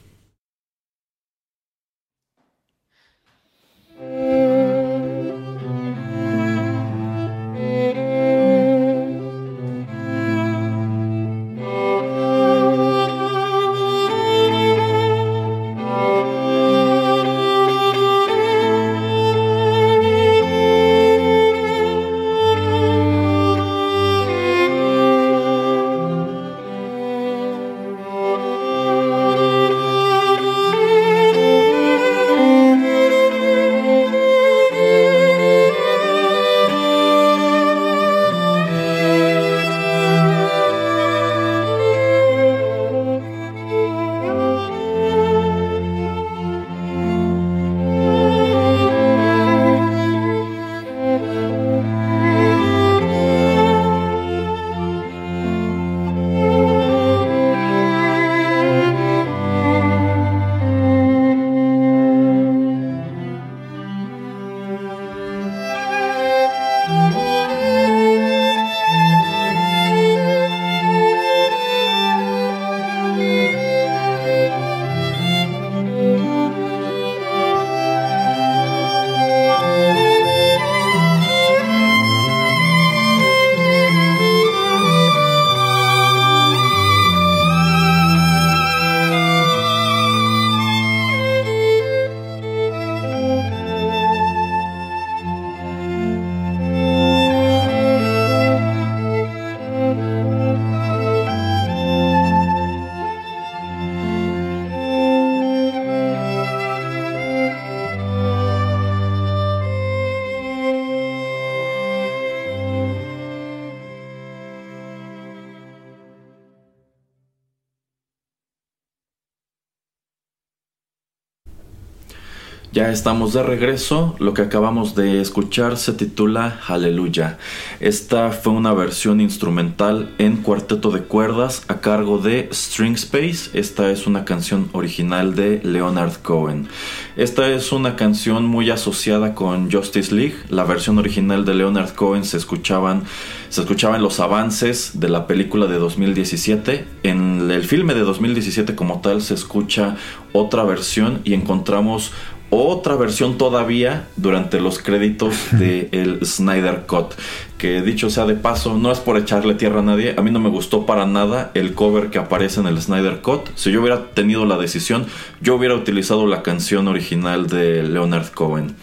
Estamos de regreso. Lo que acabamos de escuchar se titula Aleluya. Esta fue una versión instrumental en cuarteto de cuerdas a cargo de String Space. Esta es una canción original de Leonard Cohen. Esta es una canción muy asociada con Justice League. La versión original de Leonard Cohen se escuchaban se escuchaban los avances de la película de 2017. En el filme de 2017 como tal se escucha otra versión y encontramos otra versión todavía durante los créditos de el Snyder Cut. Que dicho sea de paso, no es por echarle tierra a nadie, a mí no me gustó para nada el cover que aparece en el Snyder Cut. Si yo hubiera tenido la decisión, yo hubiera utilizado la canción original de Leonard Cohen.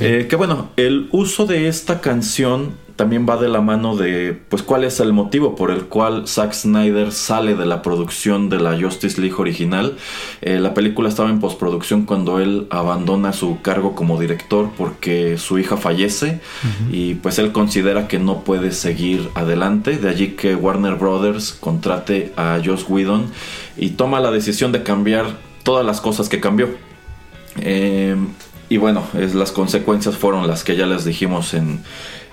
Eh, que bueno, el uso de esta canción también va de la mano de, pues, cuál es el motivo por el cual Zack Snyder sale de la producción de la Justice League original. Eh, la película estaba en postproducción cuando él abandona su cargo como director porque su hija fallece y pues él considera que no puede seguir adelante. De allí que Warner Brothers contrate a Joss Whedon y toma la decisión de cambiar todas las cosas que cambió. Eh, y bueno, es, las consecuencias fueron las que ya les dijimos en,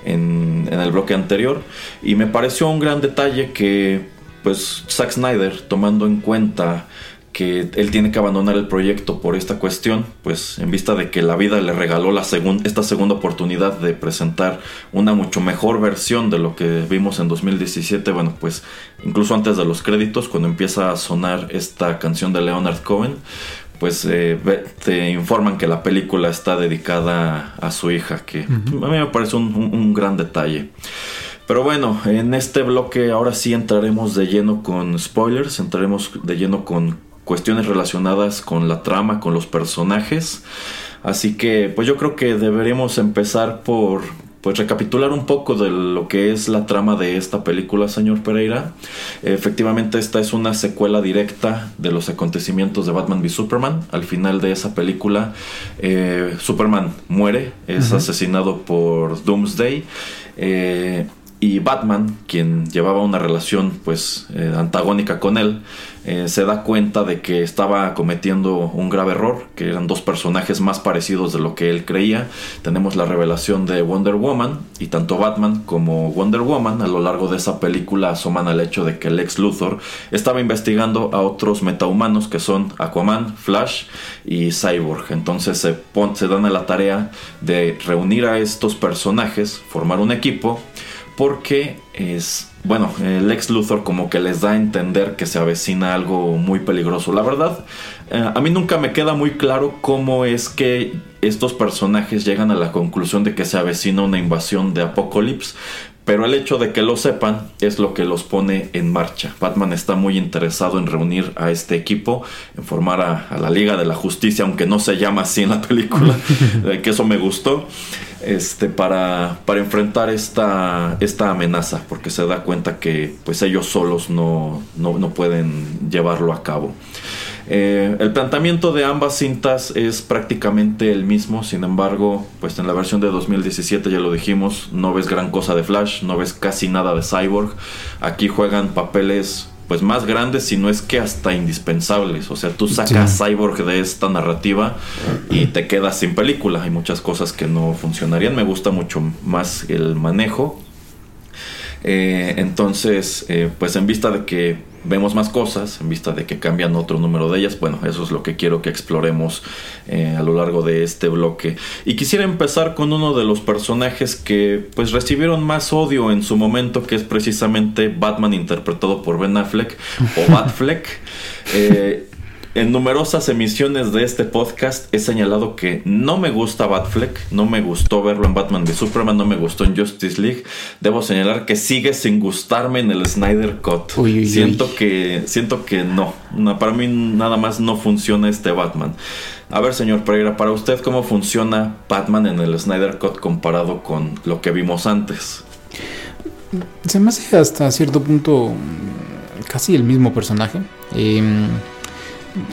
en, el bloque anterior. Y me pareció un gran detalle que, pues, Zack Snyder, tomando en cuenta que él tiene que abandonar el proyecto por esta cuestión, pues en vista de que la vida le regaló la esta segunda oportunidad de presentar una mucho mejor versión de lo que vimos en 2017, bueno, pues incluso antes de los créditos, cuando empieza a sonar esta canción de Leonard Cohen, pues eh, te informan que la película está dedicada a su hija, que a mí me parece un, gran detalle. Pero bueno, en este bloque ahora sí entraremos de lleno con spoilers, entraremos de lleno con cuestiones relacionadas con la trama, con los personajes. Así que pues yo creo que deberíamos empezar por pues recapitular un poco de lo que es la trama de esta película, señor Pereira. Efectivamente, esta es una secuela directa de los acontecimientos de Batman v Superman. Al final de esa película, eh, Superman muere, es asesinado por Doomsday. Eh, y Batman, quien llevaba una relación pues eh, antagónica con él, eh, se da cuenta de que estaba cometiendo un grave error, que eran dos personajes más parecidos de lo que él creía. Tenemos la revelación de Wonder Woman y tanto Batman como Wonder Woman a lo largo de esa película asoman al hecho de que Lex Luthor estaba investigando a otros metahumanos que son Aquaman, Flash y Cyborg. Entonces se, se dan a la tarea de reunir a estos personajes, formar un equipo porque es, bueno, el ex Luthor como que les da a entender que se avecina algo muy peligroso. La verdad, eh, a mí nunca me queda muy claro cómo es que estos personajes llegan a la conclusión de que se avecina una invasión de Apocalypse, pero el hecho de que lo sepan es lo que los pone en marcha. Batman está muy interesado en reunir a este equipo, en formar a, la Liga de la Justicia, aunque no se llama así en la película, que eso me gustó, este, para, para enfrentar esta, esta amenaza, porque se da cuenta que pues ellos solos no, no, no pueden llevarlo a cabo. Eh, el planteamiento de ambas cintas es prácticamente el mismo, sin embargo, pues en la versión de 2017 ya lo dijimos, no ves gran cosa de Flash, no ves casi nada de Cyborg. Aquí juegan papeles pues más grandes, si no es que hasta indispensables. O sea, tú sacas Cyborg de esta narrativa y te quedas sin película. Hay muchas cosas que no funcionarían. Me gusta mucho más el manejo. Eh, entonces, eh, pues en vista de que vemos más cosas en vista de que cambian otro número de ellas. Bueno, eso es lo que quiero que exploremos eh, a lo largo de este bloque. Y quisiera empezar con uno de los personajes que pues recibieron más odio en su momento, que es precisamente Batman interpretado por Ben Affleck o Batfleck. Eh, en numerosas emisiones de este podcast he señalado que no me gusta Batfleck, no me gustó verlo en Batman de Superman, no me gustó en Justice League. Debo señalar que sigue sin gustarme en el Snyder Cut. siento que siento que no, para mí nada más no funciona este Batman. A ver, señor Pereira, para usted cómo funciona Batman en el Snyder Cut comparado con lo que vimos antes. Se me hace hasta cierto punto casi el mismo personaje. Eh,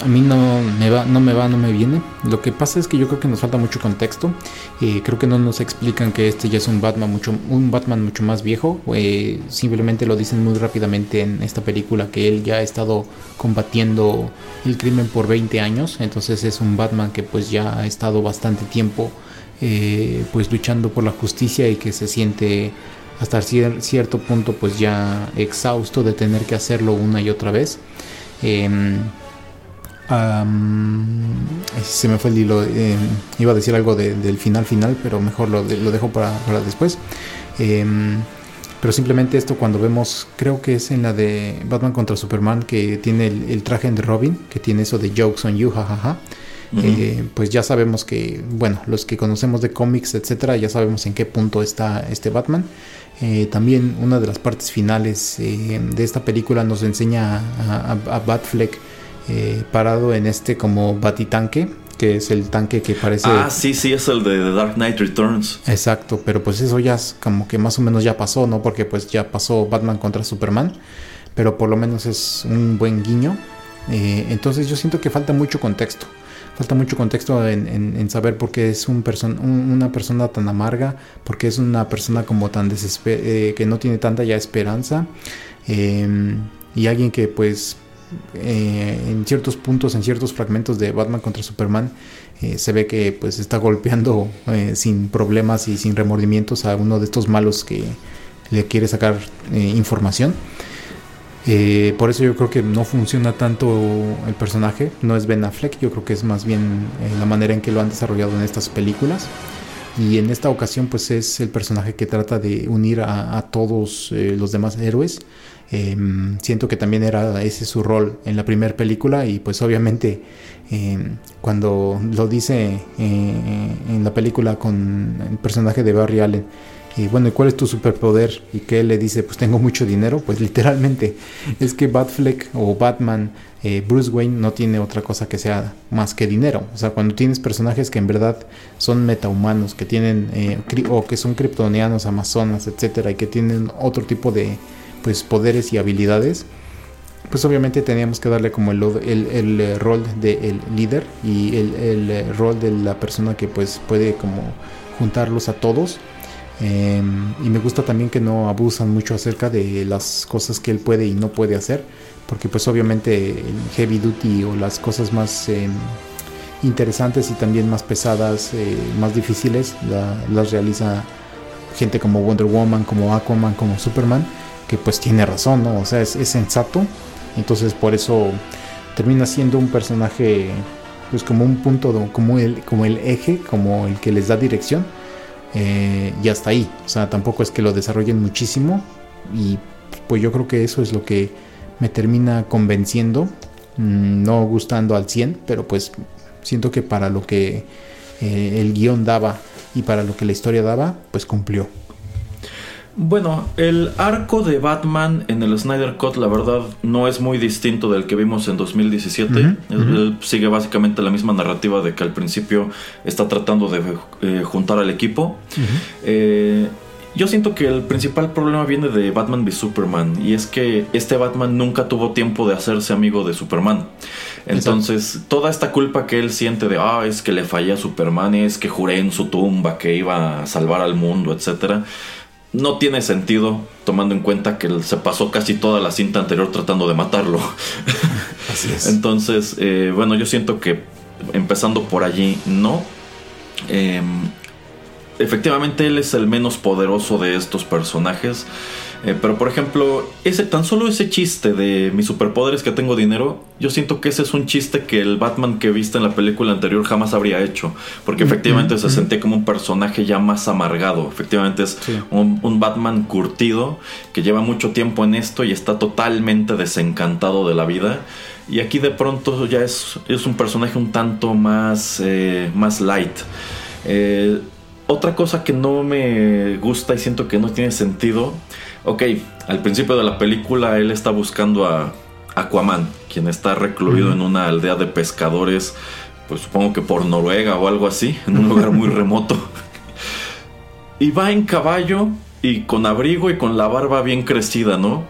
a mí no me va, no me va, no me viene. Lo que pasa es que yo creo que nos falta mucho contexto. Eh, creo que no nos explican que este ya es un Batman mucho, un Batman mucho más viejo. Eh, simplemente lo dicen muy rápidamente en esta película que él ya ha estado combatiendo el crimen por 20 años. Entonces es un Batman que pues ya ha estado bastante tiempo eh, pues luchando por la justicia y que se siente hasta cierto punto pues ya exhausto de tener que hacerlo una y otra vez. Se me fue el hilo. Em, iba a decir algo del final final, pero mejor lo, lo dejo para, después. Em, pero simplemente esto cuando vemos, creo que es en la de Batman contra Superman, que tiene el, traje de Robin, que tiene eso de jokes on you, jajaja. Eh, pues ya sabemos que, bueno, los que conocemos de cómics, etcétera, ya sabemos en qué punto está este Batman. Eh, también una de las partes finales eh, de esta película nos enseña a, a Batfleck eh, parado en este como batitanque que es el tanque que parece... Ah, sí, sí, es el de The Dark Knight Returns. Exacto, pero pues eso ya es como que más o menos ya pasó, ¿no? Porque pues ya pasó Batman contra Superman, pero por lo menos es un buen guiño. Eh, entonces yo siento que falta mucho contexto. Falta mucho contexto en, saber por qué es un una persona tan amarga, por qué es una persona como tan desesper eh, que no tiene tanta ya esperanza. Y alguien que pues eh, en ciertos puntos, en ciertos fragmentos de Batman contra Superman, eh, se ve que pues está golpeando eh, sin problemas y sin remordimientos a uno de estos malos que le quiere sacar información. por eso yo creo que no funciona tanto el personaje, no es Ben Affleck, yo creo que es más bien la manera en que lo han desarrollado en estas películas. Y en esta ocasión pues es el personaje que trata de unir a todos los demás héroes Em, siento que también era ese su rol en la primera película y pues obviamente em, cuando lo dice eh, en la película con el personaje de Barry Allen, y bueno, ¿y cuál es tu superpoder? Y que él le dice, pues tengo mucho dinero, pues literalmente es que Batfleck o Batman, eh, Bruce Wayne no tiene otra cosa que sea más que dinero. O sea, cuando tienes personajes que en verdad son metahumanos, que tienen, eh, o que son kryptonianos, amazonas, etcétera, y que tienen otro tipo de, pues poderes y habilidades, pues obviamente teníamos que darle como el, el, eh, rol del líder y el, eh, rol de la persona que pues puede como juntarlos a todos. Em, y me gusta también que no abusan mucho acerca de las cosas que él puede y no puede hacer, porque pues obviamente el heavy duty o las cosas más em, interesantes y también más pesadas, eh, más difíciles, las realiza gente como Wonder Woman, como Aquaman, como Superman que pues tiene razón, ¿no? O sea, es, sensato. Entonces por eso termina siendo un personaje pues como un punto, como el, como el eje, como el que les da dirección. Eh, y hasta ahí. O sea, tampoco es que lo desarrollen muchísimo. Y pues yo creo que eso es lo que me termina convenciendo. Mm, no gustando al 100, pero pues siento que para lo que eh, el guion daba y para lo que la historia daba, pues cumplió. Bueno, el arco de Batman en el Snyder Cut, la verdad, no es muy distinto del que vimos en 2017. Sigue básicamente la misma narrativa de que al principio está tratando de eh, juntar al equipo. Eh, yo siento que el principal problema viene de Batman v Superman y es que este Batman nunca tuvo tiempo de hacerse amigo de Superman. Entonces, toda esta culpa que él siente de, ah, es que le fallé a Superman, es que juré en su tumba que iba a salvar al mundo, etcétera no tiene sentido tomando en cuenta que se pasó casi toda la cinta anterior tratando de matarlo. Así es. Entonces, eh, bueno, yo siento que empezando por allí, no. Em, efectivamente, él es el menos poderoso de estos personajes. Eh, pero por ejemplo, ese, tan solo ese chiste de mi superpoder es que tengo dinero, yo siento que ese es un chiste que el Batman que viste en la película anterior jamás habría hecho. Porque efectivamente se sentía como un personaje ya más amargado. Efectivamente es un, Batman curtido que lleva mucho tiempo en esto y está totalmente desencantado de la vida. Y aquí de pronto ya es, es un personaje un tanto más, eh, más light. Eh, otra cosa que no me gusta y siento que no tiene sentido Ok, al principio de la película él está buscando a Aquaman, quien está recluido en una aldea de pescadores, pues supongo que por Noruega o algo así, en un lugar muy remoto. Y va en caballo y con abrigo y con la barba bien crecida, ¿no?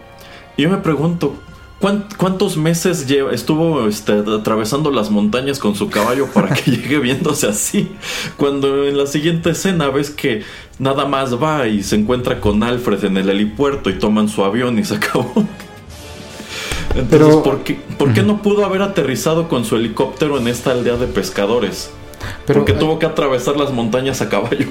Y yo me pregunto, ¿Cuántos meses estuvo este, atravesando las montañas con su caballo para que llegue viéndose así? Cuando en la siguiente escena ves que nada más va y se encuentra con Alfred en el helipuerto y toman su avión y se acabó. Entonces, ¿por, qué, no pudo haber aterrizado con su helicóptero en esta aldea de pescadores? Porque tuvo eh, que atravesar las montañas a caballo.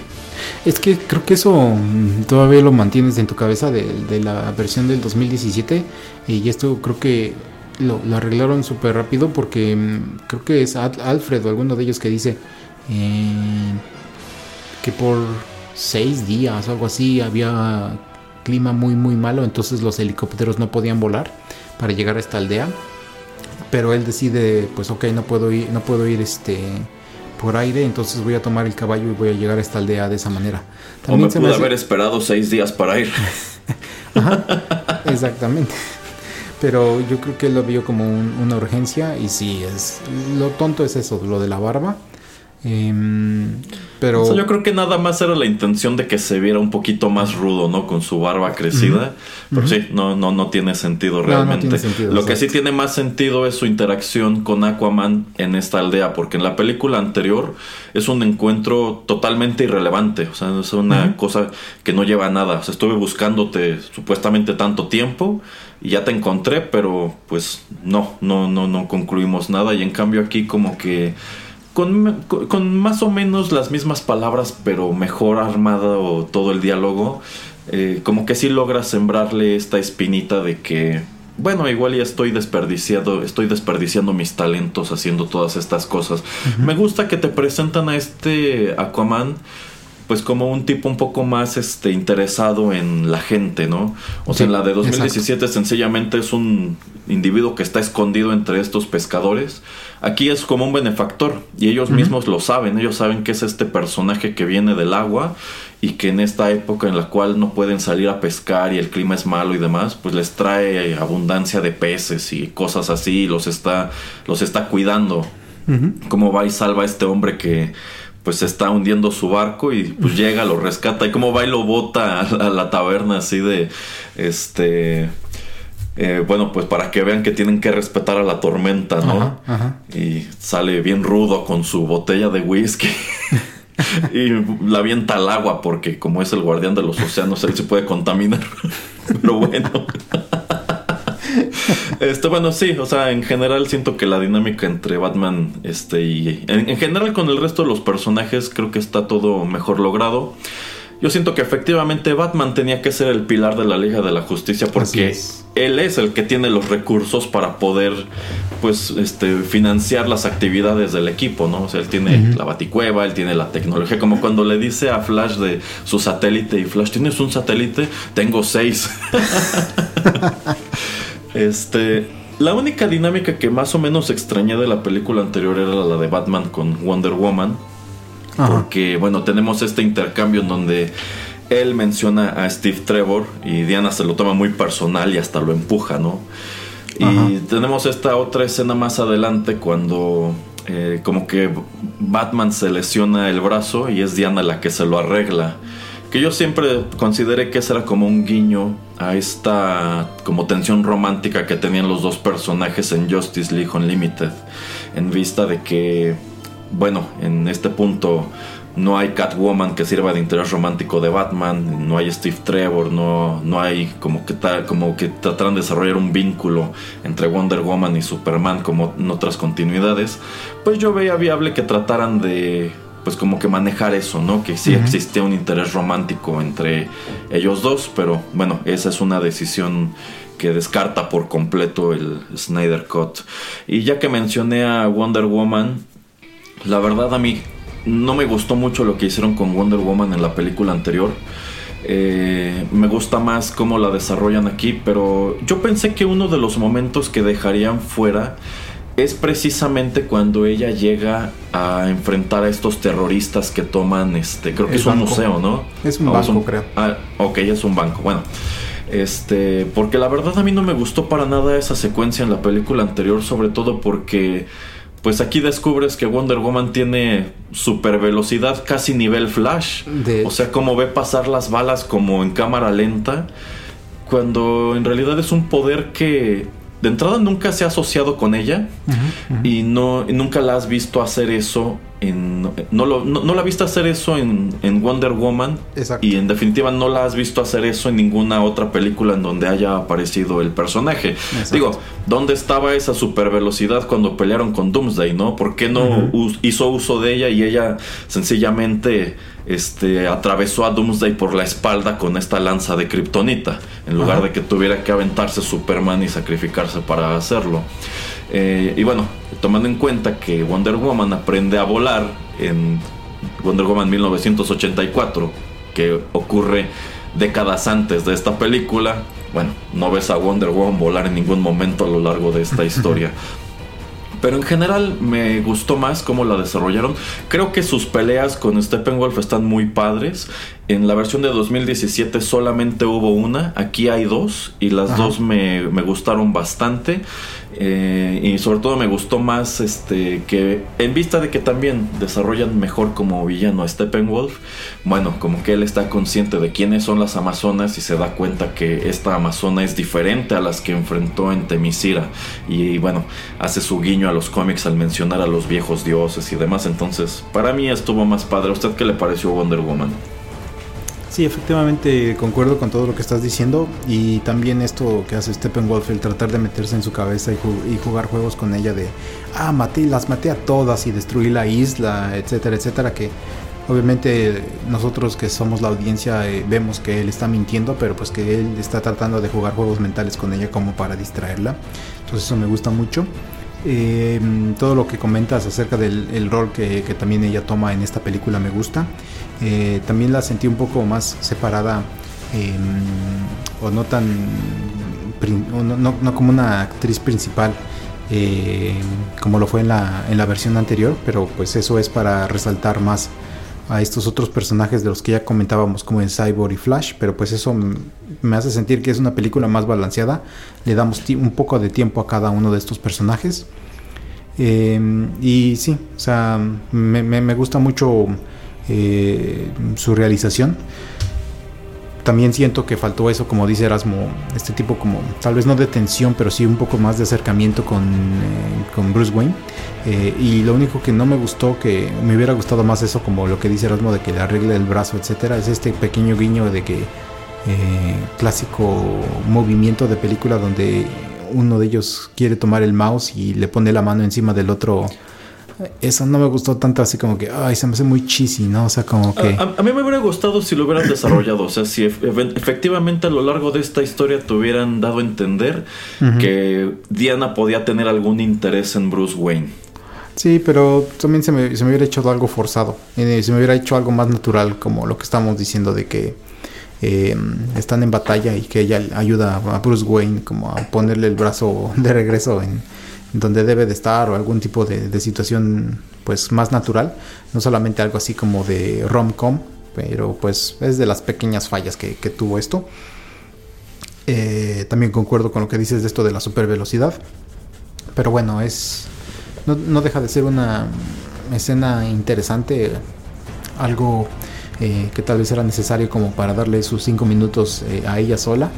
Es que creo que eso mm, todavía lo mantienes en tu cabeza de, la versión del 2017 y esto creo que lo, arreglaron súper rápido porque mm, creo que es Alfred o alguno de ellos que dice eh, que por seis días o algo así había clima muy muy malo entonces los helicópteros no podían volar para llegar a esta aldea pero él decide pues ok no puedo ir no puedo ir este por aire, entonces voy a tomar el caballo y voy a llegar a esta aldea de esa manera. También o me pude haber esperado seis días para ir. exactamente. Pero yo creo que él lo vio como un- una urgencia y sí, es lo tonto es eso, lo de la barba. Em, pero O sea, yo creo que nada más era la intención de que se viera un poquito más rudo, ¿no? Con su barba crecida. Pero sí, no, no, no tiene sentido no realmente. tiene sentido, Lo que sí tiene más sentido es su interacción con Aquaman en esta aldea, porque en la película anterior es un encuentro totalmente irrelevante. O sea, es una cosa que no lleva a nada. O sea, estuve buscándote supuestamente tanto tiempo y ya te encontré, pero pues no, no, no, no concluimos nada. Y en cambio aquí como que con, con- más o menos las mismas palabras, pero mejor armado todo el diálogo, eh, como que sí logra sembrarle esta espinita de que, bueno, igual ya estoy desperdiciado, estoy desperdiciando mis talentos haciendo todas estas cosas. Me gusta que te presentan a este Aquaman pues como un tipo un poco más este interesado en la gente, ¿no? O sea, en la de 2017 sencillamente es un individuo que está escondido entre estos pescadores. Aquí es como un benefactor y ellos mismos lo saben, ellos saben que es este personaje que viene del agua y que en esta época en la cual no pueden salir a pescar y el clima es malo y demás, pues les trae abundancia de peces y cosas así y los está los está cuidando. Cómo va y salva a este hombre que pues está hundiendo su barco y pues llega, lo rescata y cómo va y lo bota a, la- a la taberna así de este eh, bueno pues para que vean que tienen que respetar a la tormenta, ¿no? Ajá, ajá. Y sale bien rudo con su botella de whisky. y la avienta al agua porque como es el guardián de los océanos él se puede contaminar. Pero bueno. Este, bueno, sí, o sea, en general siento que la dinámica entre Batman este, y. En, en general, con el resto de los personajes, creo que está todo mejor logrado. Yo siento que efectivamente Batman tenía que ser el pilar de la Liga de la Justicia porque es. él es el que tiene los recursos para poder, pues, este, financiar las actividades del equipo, ¿no? O sea, él tiene la baticueva, él tiene la tecnología, como cuando le dice a Flash de su satélite y Flash, ¿tienes un satélite? Tengo seis. Este, la única dinámica que más o menos extrañé de la película anterior era la de Batman con Wonder Woman, Ajá. porque bueno, tenemos este intercambio en donde él menciona a Steve Trevor y Diana se lo toma muy personal y hasta lo empuja, ¿no? Y Ajá. tenemos esta otra escena más adelante cuando eh, como que Batman se lesiona el brazo y es Diana la que se lo arregla. Que yo siempre consideré que ese era como un guiño a esta como tensión romántica que tenían los dos personajes en Justice League Unlimited. En vista de que, bueno, en este punto no hay Catwoman que sirva de interés romántico de Batman, no hay Steve Trevor, no, no hay como que, ta- como que trataran de desarrollar un vínculo entre Wonder Woman y Superman como en otras continuidades, pues yo veía viable que trataran de pues como que manejar eso, ¿no? Que sí Ujú. existía un interés romántico entre ellos dos, pero bueno, esa es una decisión que descarta por completo el Snyder Cut. Y ya que mencioné a Wonder Woman, la verdad a mí no me gustó mucho lo que hicieron con Wonder Woman en la película anterior. Eh, me gusta más cómo la desarrollan aquí, pero yo pensé que uno de los momentos que dejarían fuera es precisamente cuando ella llega a enfrentar a estos terroristas que toman este, creo que El es un museo, ¿no? Es un banco, creo. Ah, ok, es un banco. Bueno, este, porque la verdad a mí no me gustó para nada esa secuencia en la película anterior, sobre todo porque, pues aquí descubres que Wonder Woman tiene super velocidad, casi nivel Flash. De O sea, como ve pasar las balas como en cámara lenta, cuando en realidad es un poder que de entrada nunca se ha asociado con ella y no y nunca la has visto hacer eso en no lo no, no la has visto hacer eso en, en Wonder Woman Exacto. y en definitiva no la has visto hacer eso en ninguna otra película en donde haya aparecido el personaje. Exacto. Digo, ¿dónde estaba esa super velocidad cuando pelearon con Doomsday, no? ¿Por qué no hizo uso de ella y ella sencillamente este, atravesó a Doomsday por la espalda con esta lanza de kriptonita en lugar Ajá. de que tuviera que aventarse Superman y sacrificarse para hacerlo? Eh, y bueno, tomando en cuenta que Wonder Woman aprende a volar en Wonder Woman 1984, que ocurre décadas antes de esta película, bueno, no ves a Wonder Woman volar en ningún momento a lo largo de esta historia. Pero en general me gustó más cómo la desarrollaron. Creo que sus peleas con Steppenwolf están muy padres. En la versión de 2017 solamente hubo una, aquí hay dos y las dos me, me, gustaron bastante. Eh, y sobre todo me gustó más este que en vista de que también desarrollan mejor como villano a Steppenwolf, bueno, como que él está consciente de quiénes son las amazonas y se da cuenta que esta amazona es diferente a las que enfrentó en Temisira y, bueno, hace su guiño a los cómics al mencionar a los viejos dioses y demás, entonces para mí estuvo más padre. ¿A usted qué le pareció Wonder Woman? Sí, efectivamente concuerdo con todo lo que estás diciendo y también esto que hace Steppenwolf, el tratar de meterse en su cabeza y, jugar juegos con ella de, ah, maté, las maté a todas y destruí la isla, etcétera, etcétera, que obviamente nosotros que somos la audiencia eh, vemos que él está mintiendo, pero pues que él está tratando de jugar juegos mentales con ella como para distraerla. Entonces eso me gusta mucho. Eh, todo lo que comentas acerca del rol que, que, también ella toma en esta película me gusta. Eh, también la sentí un poco más separada em, o no tan no, como una actriz principal eh, como lo fue en la, en la versión anterior pero pues eso es para resaltar más a estos otros personajes de los que ya comentábamos como en Cyborg y Flash pero pues eso me hace sentir que es una película más balanceada. Le damos un poco de tiempo a cada uno de estos personajes. Em, y sí o sea me, me gusta mucho eh, su realización. También siento que faltó eso, como dice Erasmo, este tipo como, tal vez no de tensión, pero sí un poco más de acercamiento con, eh, con Bruce Wayne. Eh, y lo único que no me gustó, que me hubiera gustado más eso, como lo que dice Erasmo, de que le arregle el brazo, etcétera, es este pequeño guiño de que clásico movimiento de película donde uno de ellos quiere tomar el mouse y le pone la mano encima del otro eso no me gustó tanto así como que, ay, se me hace muy cheesy, ¿no? O sea, como que... A, mí me hubiera gustado si lo hubieran desarrollado, o sea, si efectivamente a lo largo de esta historia te hubieran dado a entender que Diana podía tener algún interés en Bruce Wayne. Sí, pero también se me, se me hubiera hecho algo forzado, eh, se me hubiera hecho algo más natural, como lo que estamos diciendo de que em, están en batalla y que ella ayuda a Bruce Wayne como a ponerle el brazo de regreso en donde debe de estar o algún tipo de, situación pues más natural, no solamente algo así como de rom-com, pero pues es de las pequeñas fallas que, tuvo esto. Eh, también concuerdo con lo que dices de esto de la super velocidad, pero bueno, es no, deja de ser una escena interesante, algo eh, que tal vez era necesario como para darle sus cinco minutos eh, a ella sola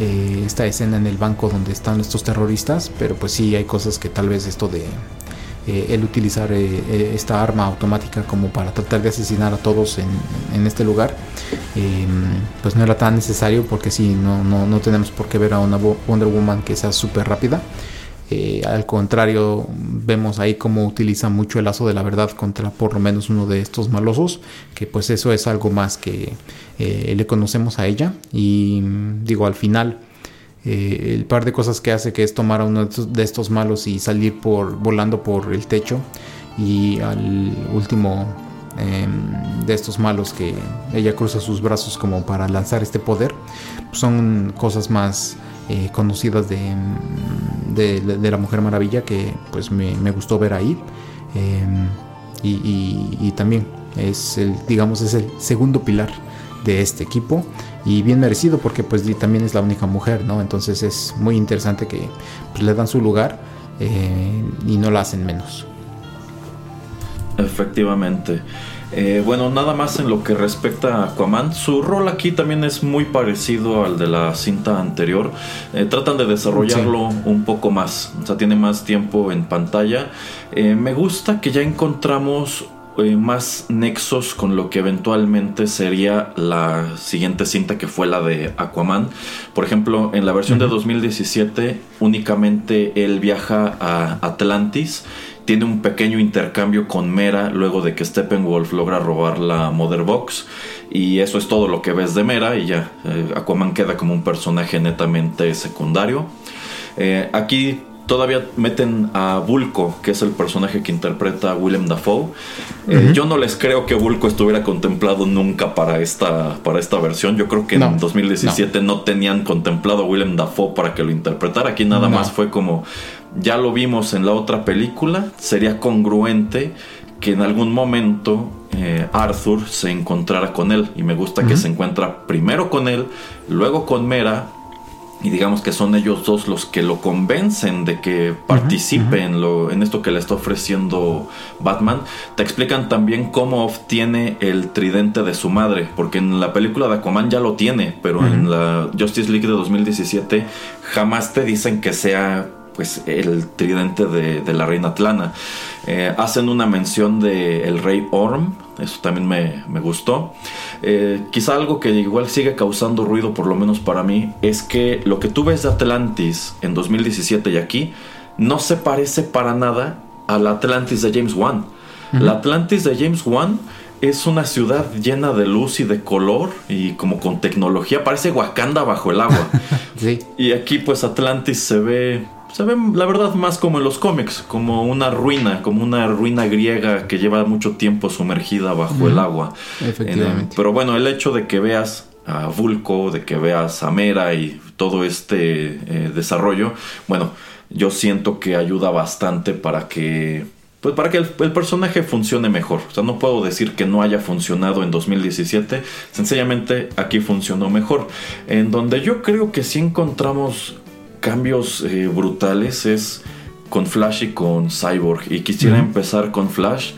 eh, esta escena en el banco donde están estos terroristas, pero pues sí hay cosas que tal vez esto de eh, el utilizar eh, esta arma automática como para tratar de asesinar a todos en, este lugar, pues no era tan necesario porque sí, no, no, no tenemos por qué ver a una Wonder Woman que sea súper rápida. Eh, al contrario, vemos ahí cómo utiliza mucho el lazo de la verdad contra por lo menos uno de estos malosos, que pues eso es algo más que eh, le conocemos a ella. Y digo, al final, eh, el par de cosas que hace que es tomar a uno de estos malos y salir por volando por el techo. Y al último em, de estos malos que ella cruza sus brazos como para lanzar este poder, son cosas más eh, conocidas de, de, la Mujer Maravilla que pues me, gustó ver ahí. Em, y, también es el, digamos, es el segundo pilar de este equipo y bien merecido porque pues también es la única mujer, ¿no? Entonces es muy interesante que pues, le dan su lugar eh, y no la hacen menos. Efectivamente. Eh, bueno, nada más en lo que respecta a Aquaman, su rol aquí también es muy parecido al de la cinta anterior. Eh, tratan de desarrollarlo un poco más, o sea, tiene más tiempo en pantalla. Eh, me gusta que ya encontramos más nexos con lo que eventualmente sería la siguiente cinta que fue la de Aquaman. Por ejemplo, en la versión de 2017 únicamente él viaja a Atlantis tiene un pequeño intercambio con Mera luego de que Steppenwolf logra robar la Mother Box. Y eso es todo lo que ves de Mera y ya eh, Aquaman queda como un personaje netamente secundario. Eh, aquí todavía meten a Vulco, que es el personaje que interpreta Willem Dafoe. Eh, yo no les creo que Vulco estuviera contemplado nunca para esta, para esta versión. Yo creo que en 2017 no. tenían contemplado a Willem Dafoe para que lo interpretara. Aquí nada más fue como ya lo vimos en la otra película, sería congruente que en algún momento eh, Arthur se encontrara con él. Y me gusta que se encuentra primero con él, luego con Mera. Y digamos que son ellos dos los que lo convencen de que participe en, lo, en esto que le está ofreciendo Batman. Te explican también cómo obtiene el tridente de su madre. Porque en la película de Aquaman ya lo tiene. Pero en la Justice League de 2017 jamás te dicen que sea pues el tridente de, la reina Atlana. Eh, hacen una mención de el rey Orm, eso también me, gustó. Eh, quizá algo que igual sigue causando ruido, por lo menos para mí, es que lo que tú ves de Atlantis en 2017 y aquí no se parece para nada a la Atlantis de James Wan. La Atlantis de James Wan es una ciudad llena de luz y de color y como con tecnología. Parece Wakanda bajo el agua. Y aquí pues Atlantis se ve se ve la verdad más como en los cómics, como una ruina, como una ruina griega que lleva mucho tiempo sumergida bajo el agua. Efectivamente. pero bueno, el hecho de que veas a Vulco, de que veas a Mera y todo este eh, desarrollo, bueno, yo siento que ayuda bastante para que pues para que el, el, personaje funcione mejor. O sea, no puedo decir que no haya funcionado en 2017, sencillamente aquí funcionó mejor. En donde yo creo que sí encontramos cambios eh, brutales es con Flash y con Cyborg. Y quisiera empezar con Flash.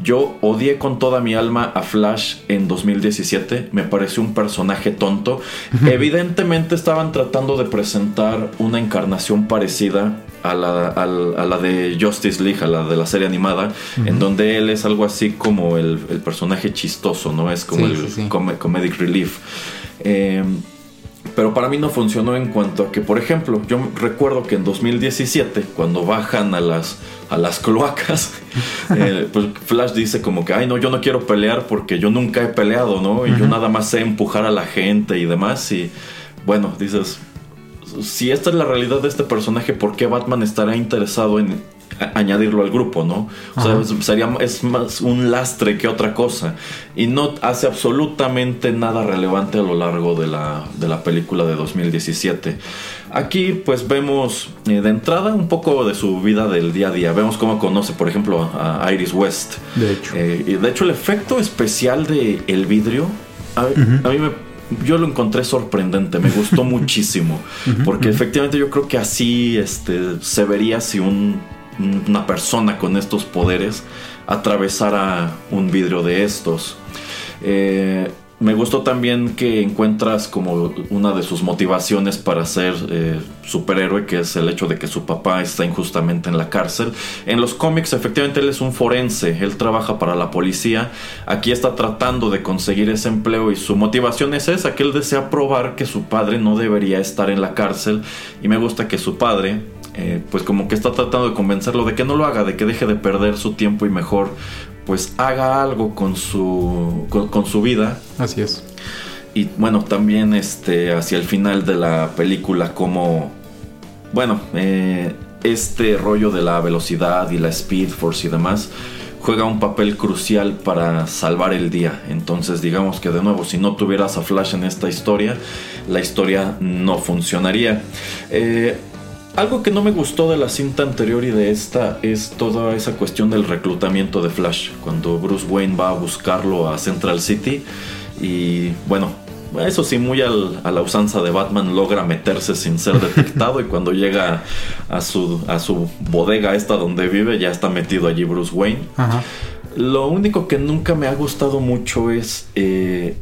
Yo odié con toda mi alma a Flash en 2017. Me pareció un personaje tonto. Evidentemente estaban tratando de presentar una encarnación parecida a la, a la, de Justice League, a la de la serie animada, en donde él es algo así como el, personaje chistoso, ¿no? Es como el comedic relief. Eh, pero para mí no funcionó en cuanto a que, por ejemplo, yo recuerdo que en 2017, cuando bajan a las, a las cloacas, eh, pues Flash dice como que, ay, no, yo no quiero pelear porque yo nunca he peleado, ¿no? Y yo nada más sé empujar a la gente y demás. Y bueno, dices, si esta es la realidad de este personaje, ¿por qué Batman estará interesado en añadirlo al grupo, ¿no? O sea, sería es más un lastre que otra cosa y no hace absolutamente nada relevante a lo largo de la, de la película de 2017. Aquí pues vemos eh, de entrada un poco de su vida del día a día. Vemos cómo conoce, por ejemplo, a Iris West. De hecho. Eh, y de hecho el efecto especial de el vidrio a, mí me yo lo encontré sorprendente, me gustó muchísimo, porque efectivamente yo creo que así este, se vería si un una persona con estos poderes atravesara un vidrio de estos. Eh, me gustó también que encuentras como una de sus motivaciones para ser eh, superhéroe, que es el hecho de que su papá está injustamente en la cárcel. En los cómics, efectivamente, él es un forense, él trabaja para la policía. Aquí está tratando de conseguir ese empleo y su motivación es esa, que él desea probar que su padre no debería estar en la cárcel. Y me gusta que su padre, eh, pues como que está tratando de convencerlo de que no lo haga, de que deje de perder su tiempo y mejor pues haga algo con su, con, su vida. Así es. Y bueno, también este, hacia el final de la película como, bueno, eh, este rollo de la velocidad y la Speed Force y demás juega un papel crucial para salvar el día. Entonces digamos que de nuevo, si no tuvieras a Flash en esta historia, la historia no funcionaría. Eh, algo que no me gustó de la cinta anterior y de esta es toda esa cuestión del reclutamiento de Flash. Cuando Bruce Wayne va a buscarlo a Central City y bueno, eso sí, muy a la usanza de Batman logra meterse sin ser detectado y cuando llega a su, a su bodega esta donde vive ya está metido allí Bruce Wayne. Lo único que nunca me ha gustado mucho es eh,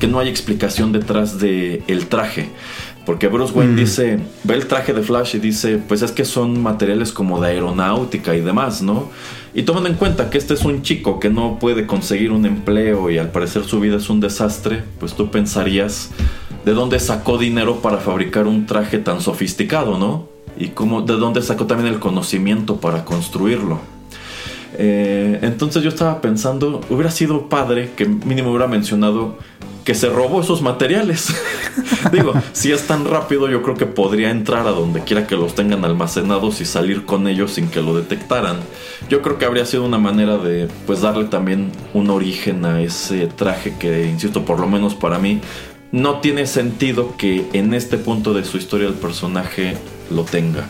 que no hay explicación detrás del el traje. Porque Bruce Wayne mm. dice, ve el traje de Flash y dice, pues es que son materiales como de aeronáutica y demás, ¿no? Y tomando en cuenta que este es un chico que no puede conseguir un empleo y al parecer su vida es un desastre, pues tú pensarías de dónde sacó dinero para fabricar un traje tan sofisticado, ¿no? Y cómo, de dónde sacó también el conocimiento para construirlo. Eh, entonces yo estaba pensando, hubiera sido padre que mínimo hubiera mencionado que se robó esos materiales. Digo, si es tan rápido, yo creo que podría entrar a donde quiera que los tengan almacenados y salir con ellos sin que lo detectaran. Yo creo que habría sido una manera de, pues, darle también un origen a ese traje que, insisto, por lo menos para mí, no tiene sentido que en este punto de su historia el personaje lo tenga.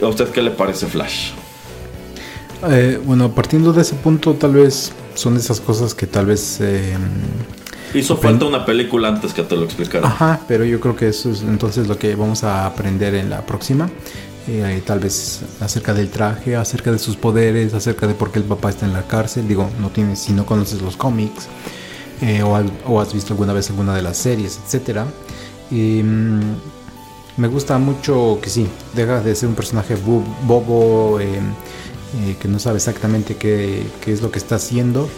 ¿A usted qué le parece Flash? Eh, bueno, partiendo de ese punto, tal vez son esas cosas que tal vez... Eh, Hizo falta una película antes que te lo explicara. Ajá, pero yo creo que eso es entonces lo que vamos a aprender en la próxima. Eh, tal vez acerca del traje, acerca de sus poderes, acerca de por qué el papá está en la cárcel. Digo, no tienes, si no conoces los cómics eh, o, has visto alguna vez alguna de las series, etcétera. Mm, me gusta mucho que sí, deja de ser un personaje bobo eh, que no sabe exactamente qué, qué es lo que está haciendo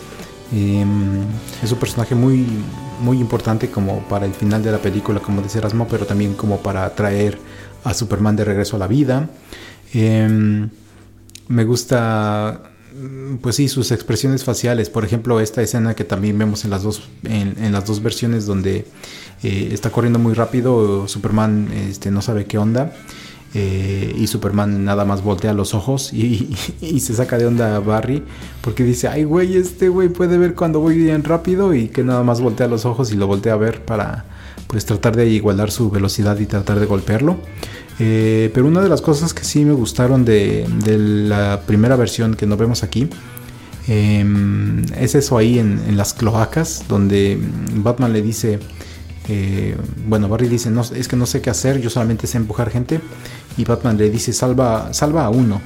Em, es un personaje muy, muy importante como para el final de la película, como dice Erasmo, pero también como para traer a Superman de regreso a la vida. Em, me gusta, pues sí, sus expresiones faciales. Por ejemplo, esta escena que también vemos en las dos, en, las dos versiones donde eh, está corriendo muy rápido, Superman este, no sabe qué onda. Eh, y Superman nada más voltea los ojos y, se saca de onda a Barry porque dice, ay güey, este güey puede ver cuando voy bien rápido y que nada más voltea los ojos y lo voltea a ver para pues tratar de igualar su velocidad y tratar de golpearlo. Eh, pero una de las cosas que sí me gustaron de, la primera versión que nos vemos aquí em, es eso ahí en, en las cloacas donde Batman le dice... Eh, bueno, Barry dice, no, es que no sé qué hacer, yo solamente sé empujar gente. Y Batman le dice, salva, salva a uno.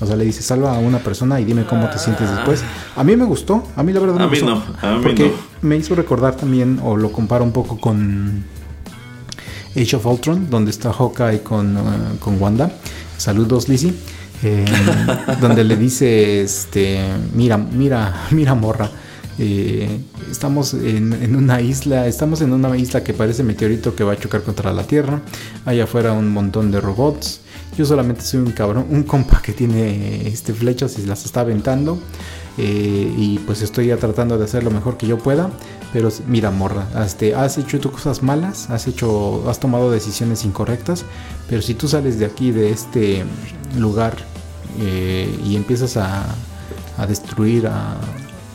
O sea, le dice, salva a una persona y dime cómo te sientes después. A mí me gustó, a mí la verdad me a gustó. Mí no, a mí porque me hizo recordar también, o lo comparo un poco con Age of Ultron, donde está Hawkeye con, uh, con Wanda. Saludos, Lizzie. Eh, donde le dice, este, mira, mira, mira, morra eh, estamos en, una isla, estamos en una isla que parece meteorito que va a chocar contra la Tierra. Allá afuera un montón de robots. Yo solamente soy un cabrón, un compa que tiene este flechas y las está aventando. Eh, y pues estoy ya tratando de hacer lo mejor que yo pueda. Pero mira, morra, este, has hecho tus cosas malas, has hecho, has tomado decisiones incorrectas. Pero si tú sales de aquí, de este lugar, eh, y empiezas a, a destruir a,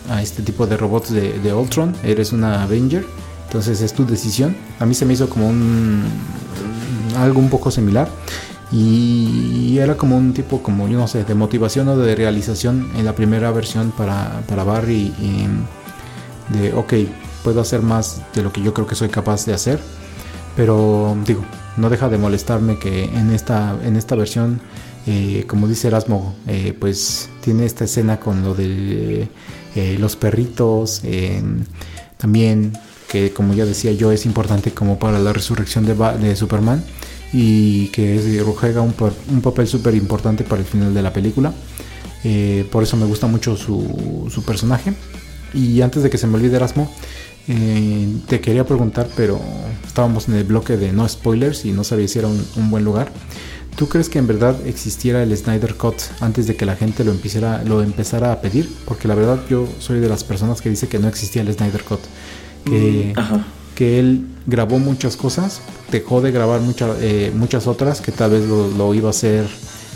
a este tipo de robots de, de Ultron, eres una Avenger, entonces es tu decisión. A mí se me hizo como un algo un poco similar y era como un tipo como yo no sé de motivación o de realización en la primera versión para, para Barry y de ok puedo hacer más de lo que yo creo que soy capaz de hacer pero digo no deja de molestarme que en esta en esta versión eh, como dice Erasmo eh, pues tiene esta escena con lo de eh, los perritos, también que como ya decía yo es importante como para la resurrección de, Superman y que juega un, papel súper importante para el final de la película. Eh, por eso me gusta mucho su, personaje. Y antes de que se me olvide Erasmo, eh, te quería preguntar, pero estábamos en el bloque de no spoilers y no sabía si era un buen lugar. ¿Tú crees que en verdad existiera el Snyder Cut antes de que la gente lo empezara, lo empezara a pedir? Porque la verdad yo soy de las personas que dice que no existía el Snyder Cut. Que, mm, que él grabó muchas cosas, dejó de grabar eh, muchas otras que tal vez lo, iba a hacer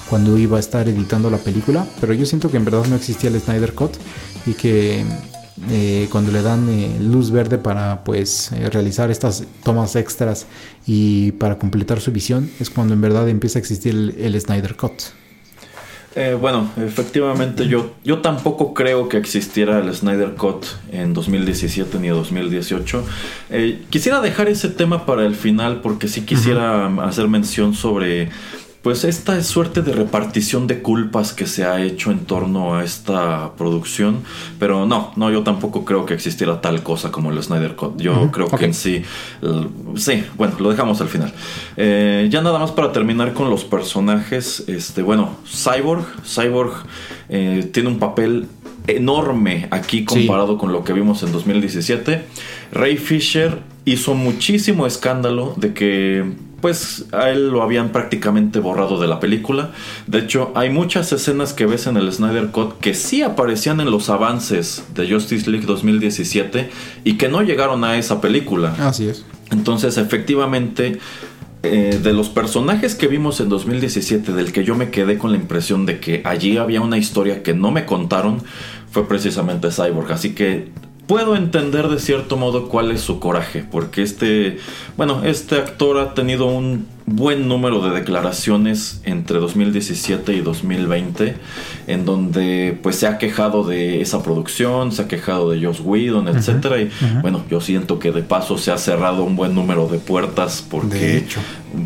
cuando iba a estar editando la película. Pero yo siento que en verdad no existía el Snyder Cut y que eh, cuando le dan eh, luz verde para pues eh, realizar estas tomas extras y para completar su visión es cuando en verdad empieza a existir el, Snyder Cut. bueno, efectivamente yo, yo tampoco creo que existiera el Snyder Cut en 2017 ni 2018. quisiera dejar ese tema para el final porque sí quisiera hacer mención sobre pues esta suerte de repartición de culpas que se ha hecho en torno a esta producción, pero no, no, yo tampoco creo que existiera tal cosa como el Snyder Cut. Yo creo que en sí, sí, bueno, lo dejamos al final. Eh, ya nada más para terminar con los personajes, este, bueno, Cyborg, Cyborg eh, tiene un papel enorme aquí comparado con lo que vimos en 2017. Ray Fisher hizo muchísimo escándalo de que pues a él lo habían prácticamente borrado de la película. De hecho, hay muchas escenas que ves en el Snyder Cut que sí aparecían en los avances de Justice League 2017 y que no llegaron a esa película. Así es. Entonces, efectivamente, eh, de los personajes que vimos en 2017, del que yo me quedé con la impresión de que allí había una historia que no me contaron, fue precisamente Cyborg. Así que puedo entender de cierto modo cuál es su coraje, porque este, bueno, este actor ha tenido un buen número de declaraciones entre 2017 y 2020 en donde pues se ha quejado de esa producción, se ha quejado de Joss Whedon, etcétera y bueno, yo siento que de paso se ha cerrado un buen número de puertas porque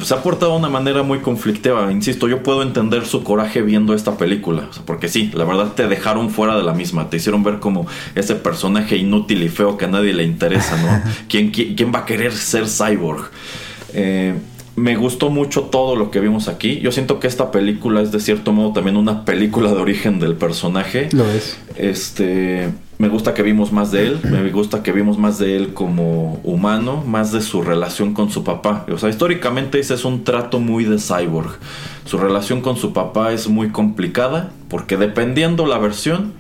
se ha portado de una manera muy conflictiva, insisto, yo puedo entender su coraje viendo esta película, porque sí, la verdad te dejaron fuera de la misma, te hicieron ver como ese personaje inútil y feo que a nadie le interesa, ¿no? ¿Quién, quién, va a querer ser cyborg? Eh, me gustó mucho todo lo que vimos aquí. Yo siento que esta película es de cierto modo también una película de origen del personaje. Lo es. Este, me gusta que vimos más de él, me gusta que vimos más de él como humano, más de su relación con su papá. O sea, históricamente ese es un trato muy de cyborg. Su relación con su papá es muy complicada porque dependiendo la versión,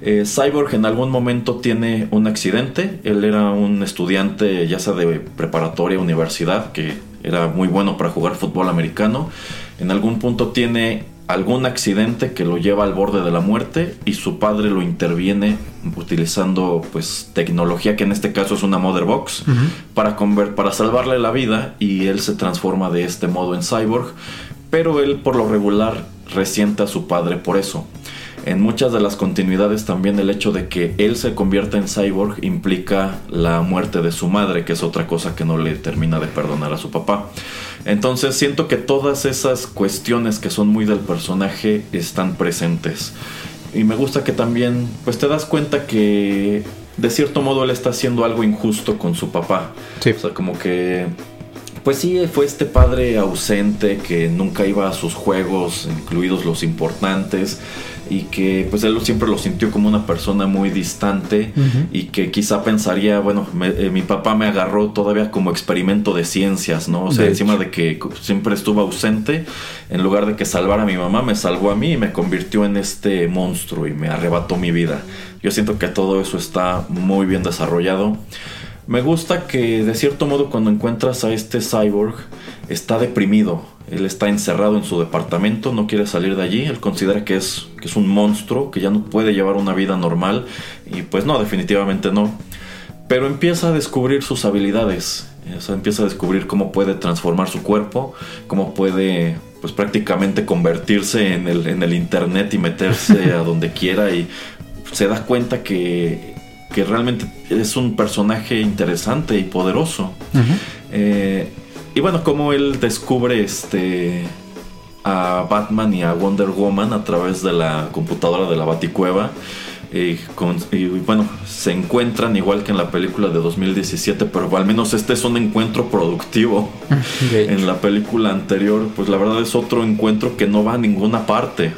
eh, Cyborg en algún momento tiene un accidente. Él era un estudiante, ya sea de preparatoria, universidad, que era muy bueno para jugar fútbol americano. En algún punto tiene algún accidente que lo lleva al borde de la muerte y su padre lo interviene utilizando pues tecnología que en este caso es una mother box para, para salvarle la vida y él se transforma de este modo en cyborg. Pero él por lo regular resiente a su padre por eso en muchas de las continuidades también el hecho de que él se convierta en cyborg implica la muerte de su madre, que es otra cosa que no le termina de perdonar a su papá. Entonces siento que todas esas cuestiones que son muy del personaje están presentes. Y me gusta que también, pues te das cuenta que de cierto modo él está haciendo algo injusto con su papá. Sí. O sea, como que pues sí, fue este padre ausente que nunca iba a sus juegos, incluidos los importantes, y que pues él siempre lo sintió como una persona muy distante y que quizá pensaría, bueno, eh, mi papá me agarró todavía como experimento de ciencias, ¿no? O sea, encima de que siempre estuvo ausente, en lugar de que salvara a mi mamá, me salvó a mí y me convirtió en este monstruo y me arrebató mi vida. Yo siento que todo eso está muy bien desarrollado. Me gusta que de cierto modo cuando encuentras a este cyborg está deprimido. Él está encerrado en su departamento, no quiere salir de allí. Él considera que es, que es un monstruo, que ya no puede llevar una vida normal. Y pues no, definitivamente no. Pero empieza a descubrir sus habilidades. empieza a descubrir cómo puede transformar su cuerpo, cómo puede pues prácticamente convertirse en el, en el internet y meterse a donde quiera y se da cuenta que que realmente es un personaje interesante y poderoso. Eh, y bueno, como él descubre este a Batman y a Wonder Woman a través de la computadora de la Baticueva. Y, bueno, se encuentran igual que en la película de 2017, pero al menos este es un encuentro productivo. En la película anterior, pues la verdad es otro encuentro que no va a ninguna parte.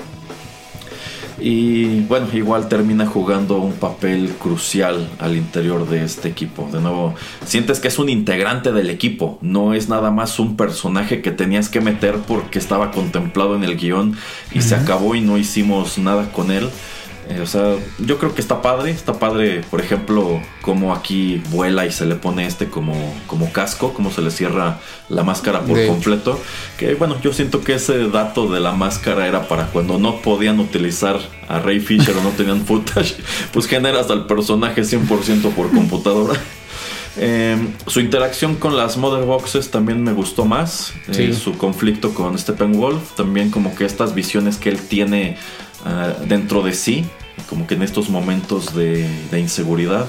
Y bueno, igual termina jugando un papel crucial al interior de este equipo. De nuevo, sientes que es un integrante del equipo, no es nada más un personaje que tenías que meter porque estaba contemplado en el guion y se acabó y no hicimos nada con él. Eh, o sea, yo creo que está padre. Está padre, por ejemplo, como aquí vuela y se le pone este como, como casco, como se le cierra la máscara por completo. Que bueno, yo siento que ese dato de la máscara era para cuando no podían utilizar a Ray Fisher o no tenían footage, pues generas al personaje 100% por computadora. Em, su interacción con las Mother Boxes también me gustó más. Eh, su conflicto con Steppenwolf. También como que estas visiones que él tiene Ah, dentro de sí, como que en estos momentos de, inseguridad.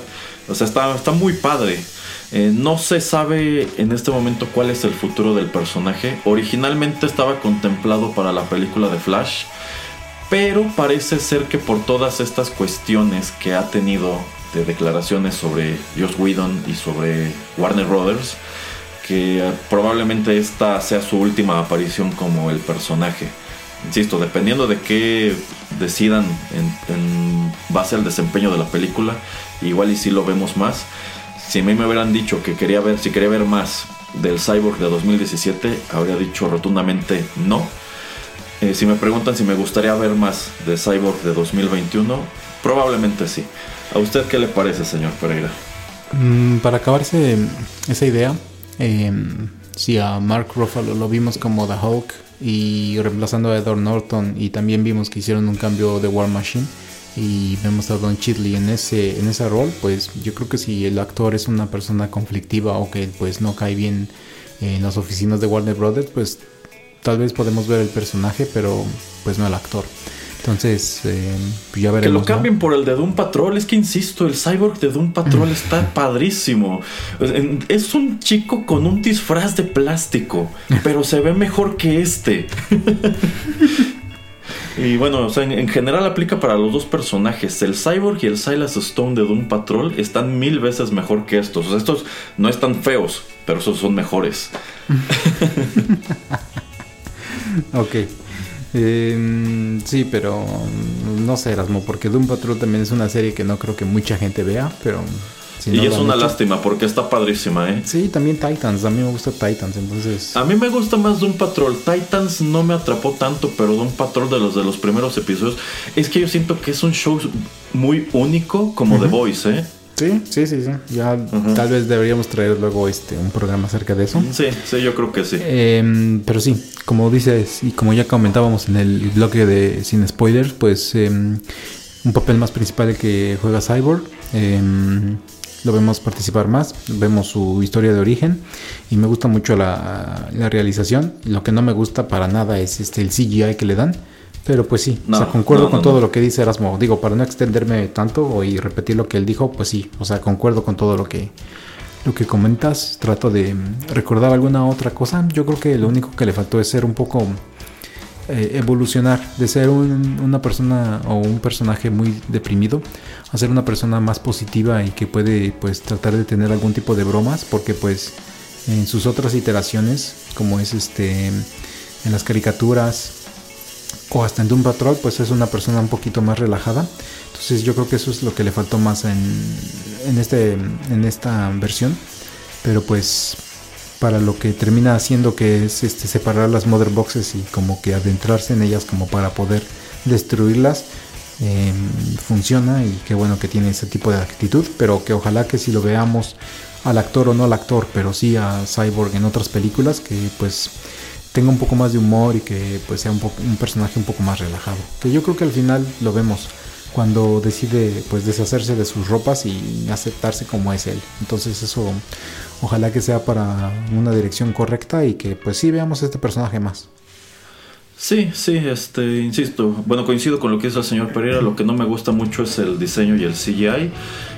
O sea, está, está muy padre. Eh, no se sabe en este momento cuál es el futuro del personaje. Originalmente estaba contemplado para la película de Flash, pero parece ser que por todas estas cuestiones que ha tenido de declaraciones sobre Joss Whedon y sobre Warner Brothers, que probablemente esta sea su última aparición como el personaje. Insisto, dependiendo de qué decidan en, base al desempeño de la película, igual y si lo vemos más. Si a mí me hubieran dicho que quería ver, si quería ver más del Cyborg de 2017, habría dicho rotundamente no. Eh, si me preguntan si me gustaría ver más de Cyborg de 2021, probablemente sí. ¿A usted qué le parece, señor Pereira? Mm, para acabarse esa idea, eh, si a Mark Ruffalo lo vimos como The Hulk y reemplazando a Edward Norton y también vimos que hicieron un cambio de War Machine y vemos a Don Chitley en ese en ese rol pues yo creo que si el actor es una persona conflictiva o que pues no cae bien en las oficinas de Warner Brothers, pues tal vez podemos ver el personaje, pero pues no el actor. Entonces, eh, pues ya veremos. Que lo cambien por el de Doom Patrol. Es que insisto, el cyborg de Doom Patrol está padrísimo. Es un chico con un disfraz de plástico, pero se ve mejor que este. y bueno, en, general aplica para los dos personajes. El cyborg y el Silas Stone de Doom Patrol están mil veces mejor que estos. estos no están feos, pero esos son mejores. ok. Eh, sí, pero no sé, Erasmo, porque Doom Patrol también es una serie que no creo que mucha gente vea, pero... y es una lástima porque está padrísima, ¿eh? Sí, también Titans, a mí me gusta Titans, entonces... A mí me gusta más Doom Patrol, Titans no me atrapó tanto, pero Doom Patrol de los de los primeros episodios, es que yo siento que es un show muy único como The Voice, ¿eh? Sí, sí, sí, sí. Ya tal vez deberíamos traer luego este un programa acerca de eso. Sí, sí, yo creo que sí. Em, pero sí, como dices y como ya comentábamos en el bloque de Sin Spoilers, pues em, un papel más principal que juega Cyborg. Em, lo vemos participar más, vemos su historia de origen y me gusta mucho la, la realización. Lo que no me gusta para nada es este el CGI que le dan pero pues sí, o sea, concuerdo con todo lo que dice Erasmo. Digo, para no extenderme tanto y repetir lo que él dijo, pues sí, o sea, concuerdo con todo lo que, lo que comentas. Trato de recordar alguna otra cosa. Yo creo que lo único que le faltó es ser un poco eh, evolucionar, de ser una persona o un personaje muy deprimido, a ser una persona más positiva y que puede pues tratar de tener algún tipo de bromas, porque pues en sus otras iteraciones, como es este en las caricaturas, o hasta en Doom Patrol, pues es una persona un poquito más relajada. Entonces yo creo que eso es lo que le faltó más en, en, este, en esta versión. Pero pues para lo que termina haciendo que es este, separar las mother boxes y como que adentrarse en ellas como para poder destruirlas. Em, funciona y qué bueno que tiene ese tipo de actitud, pero que ojalá que si lo veamos al actor o no al actor, pero sí a Cyborg en otras películas, que pues tenga un poco más de humor y que pues sea un, un personaje un poco más relajado. Que yo creo que al final lo vemos cuando decide pues deshacerse de sus ropas y aceptarse como es él. Entonces eso ojalá que sea para una dirección correcta y que pues sí veamos este personaje más. Sí, sí, este, insisto, bueno, coincido con lo que dice el señor Pereira, lo que no me gusta mucho es el diseño y el CGI.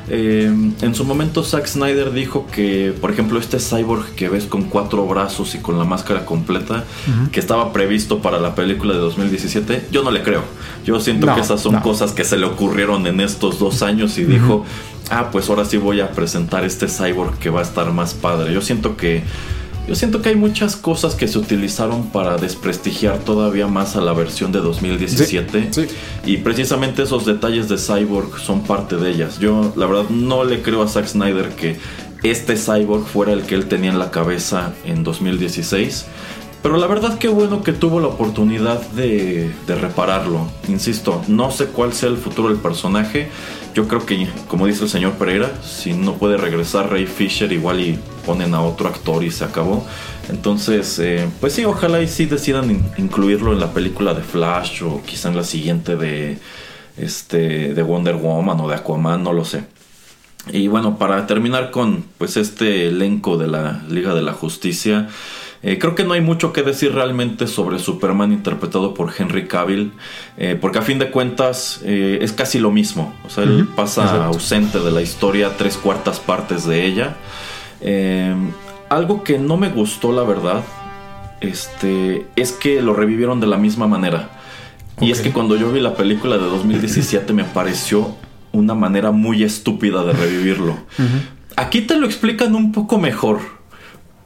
Eh, en su momento Zack Snyder dijo que, por ejemplo, este cyborg que ves con cuatro brazos y con la máscara completa, que estaba previsto para la película de 2017, yo no le creo. Yo siento que esas son cosas que se le ocurrieron en estos dos años y dijo, ah, pues ahora sí voy a presentar este cyborg que va a estar más padre. Yo siento que yo siento que hay muchas cosas que se utilizaron para desprestigiar todavía más a la versión de 2017. Y precisamente esos detalles de Cyborg son parte de ellas. Yo, la verdad, no le creo a Zack Snyder que este Cyborg fuera el que él tenía en la cabeza en 2016. Pero la verdad que bueno que tuvo la oportunidad de, de, repararlo. Insisto, no sé cuál sea el futuro del personaje. Yo creo que, como dice el señor Pereira, si no puede regresar Ray Fisher, igual y ponen a otro actor y se acabó. Entonces, eh, pues sí, ojalá y sí decidan incluirlo en la película de Flash o quizá en la siguiente de, este, de Wonder Woman o de Aquaman, no lo sé. Y bueno, para terminar con pues este elenco de la Liga de la Justicia, eh, creo que no hay mucho que decir realmente sobre Superman interpretado por Henry Cavill, eh, porque a fin de cuentas eh, es casi lo mismo. O sea, él pasa ausente de la historia tres cuartas partes de ella. algo que no me gustó, la verdad, este, es que lo revivieron de la misma manera. Y es que cuando yo vi la película de 2017 me pareció una manera muy estúpida de revivirlo. Aquí te lo explican un poco mejor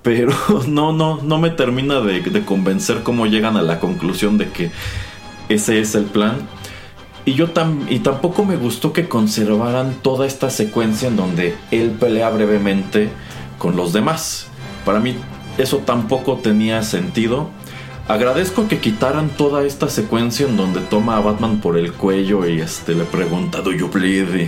pero no, no, no me termina de, convencer cómo llegan a la conclusión de que ese es el plan. Y yo y tampoco me gustó que conservaran toda esta secuencia en donde él pelea brevemente con los demás. Para mí eso tampoco tenía sentido. Agradezco que quitaran toda esta secuencia en donde toma a Batman por el cuello y este le pregunta ¿Do you bleed?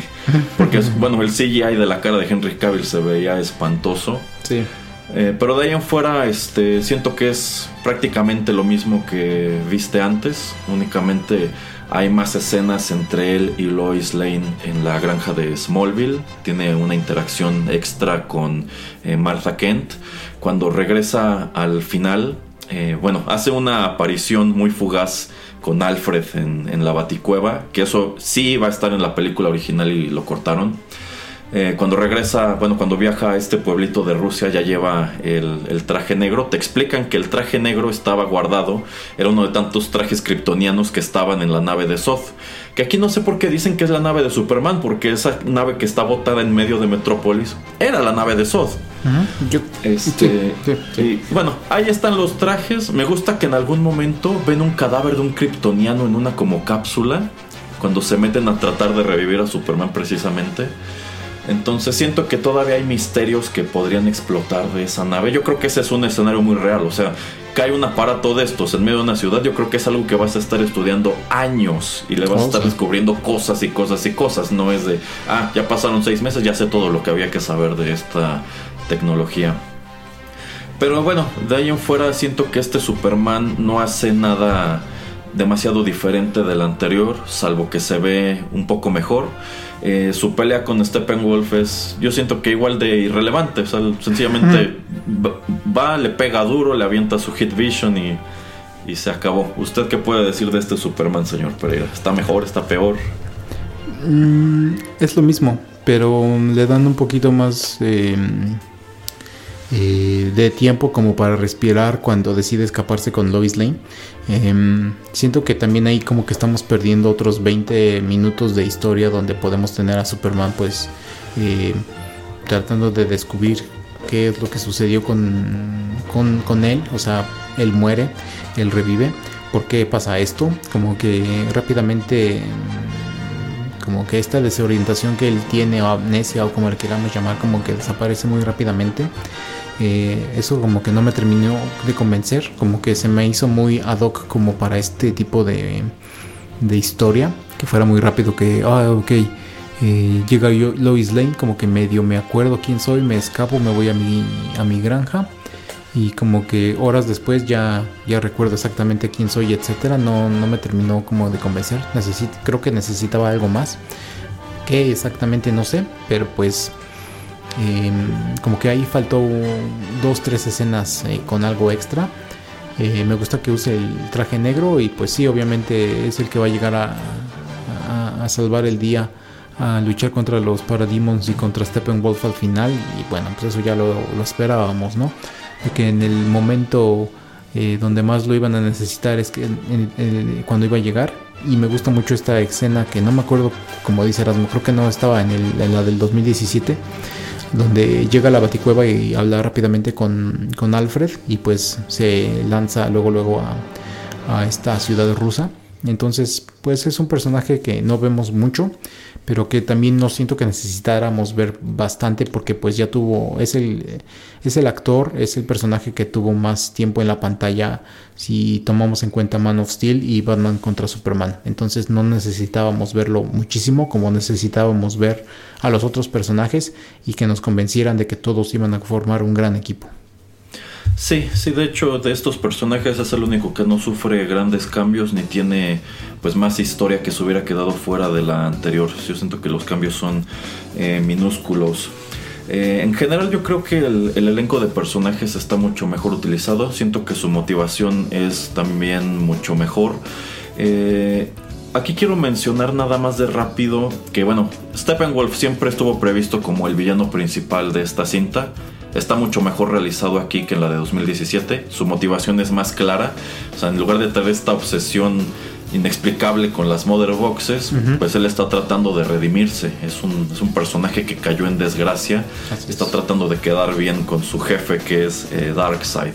Porque bueno, el CGI de la cara de Henry Cavill se veía espantoso. Sí. Eh, pero de ahí en fuera, este, siento que es prácticamente lo mismo que viste antes. Únicamente hay más escenas entre él y Lois Lane en la granja de Smallville. Tiene una interacción extra con eh, Martha Kent. cuando regresa al final, eh, bueno, hace una aparición muy fugaz con Alfred en, en, la Baticueva, que eso sí va a estar en la película original y lo cortaron. Eh, cuando regresa, bueno, cuando viaja a este pueblito de Rusia ya lleva el, traje negro. Te explican que el traje negro estaba guardado, era uno de tantos trajes kryptonianos que estaban en la nave de Soth. Que aquí no sé por qué dicen que es la nave de Superman, porque esa nave que está botada en medio de Metrópolis era la nave de Soth. este, Y, bueno, ahí están los trajes. Me gusta que en algún momento ven un cadáver de un kryptoniano en una como cápsula. Cuando se meten a tratar de revivir a Superman precisamente. Entonces siento que todavía hay misterios que podrían explotar de esa nave. Yo creo que ese es un escenario muy real. O sea, cae un aparato de estos en medio de una ciudad. Yo creo que es algo que vas a estar estudiando años y le vas a estar descubriendo cosas y cosas y cosas. No es de, ah, ya pasaron seis meses, ya sé todo lo que había que saber de esta tecnología. Pero bueno, de ahí en fuera siento que este Superman no hace nada demasiado diferente del anterior, salvo que se ve un poco mejor. Eh, su pelea con Steppenwolf es, yo siento que igual de irrelevante. O sea, sencillamente va, le pega duro, le avienta su hit vision y, y, se acabó. ¿Usted qué puede decir de este Superman, señor Pereira? ¿Está mejor? ¿Está peor? Mm, es lo mismo, pero le dan un poquito más eh, eh, de tiempo como para respirar cuando decide escaparse con Lois Lane. Em, siento que también ahí como que estamos perdiendo otros 20 minutos de historia donde podemos tener a Superman pues eh, tratando de descubrir qué es lo que sucedió con, con, él. O sea, él muere, él revive. ¿Por qué pasa esto? Como que rápidamente como que esta desorientación que él tiene o amnesia o como le queramos llamar como que desaparece muy rápidamente eh, eso como que no me terminó de convencer, como que se me hizo muy ad hoc como para este tipo de, de historia, que fuera muy rápido, que, ah, ok, eh, llega yo, Lois Lane, como que medio me acuerdo quién soy, me escapo, me voy a mi, a mi granja y como que horas después ya, ya recuerdo exactamente quién soy, etcétera, no, no me terminó como de convencer, Necesito, creo que necesitaba algo más, que exactamente no sé, pero pues Em, como que ahí faltó dos, tres escenas eh, con algo extra. Eh, me gusta que use el traje negro y pues sí, obviamente es el que va a llegar a, salvar el día, a luchar contra los Parademons y contra Steppenwolf al final. Y bueno, pues eso ya lo, esperábamos, ¿no? De que en el momento eh, donde más lo iban a necesitar es que cuando iba a llegar. Y me gusta mucho esta escena que no me acuerdo, como dice Erasmo, creo que no estaba en, en la del 2017 donde llega a la baticueva y habla rápidamente con, Alfred y pues se lanza luego luego a, a, esta ciudad rusa. Entonces pues es un personaje que no vemos mucho, pero que también no siento que necesitáramos ver bastante porque pues ya tuvo, es el, es el actor, es el personaje que tuvo más tiempo en la pantalla si tomamos en cuenta Man of Steel y Batman contra Superman. Entonces no necesitábamos verlo muchísimo como necesitábamos ver a los otros personajes y que nos convencieran de que todos iban a formar un gran equipo. Sí, sí, de hecho de estos personajes es el único que no sufre grandes cambios ni tiene pues más historia que se hubiera quedado fuera de la anterior. Yo siento que los cambios son eh, minúsculos. Eh, en general yo creo que el, elenco de personajes está mucho mejor utilizado. Siento que su motivación es también mucho mejor. Eh, aquí quiero mencionar nada más de rápido que bueno, Steppenwolf siempre estuvo previsto como el villano principal de esta cinta está mucho mejor realizado aquí que en la de 2017. Su motivación es más clara. O sea, en lugar de tener esta obsesión inexplicable con las Mother Boxes, pues él está tratando de redimirse. Es un, es un personaje que cayó en desgracia. está tratando de quedar bien con su jefe que es eh, Darkseid.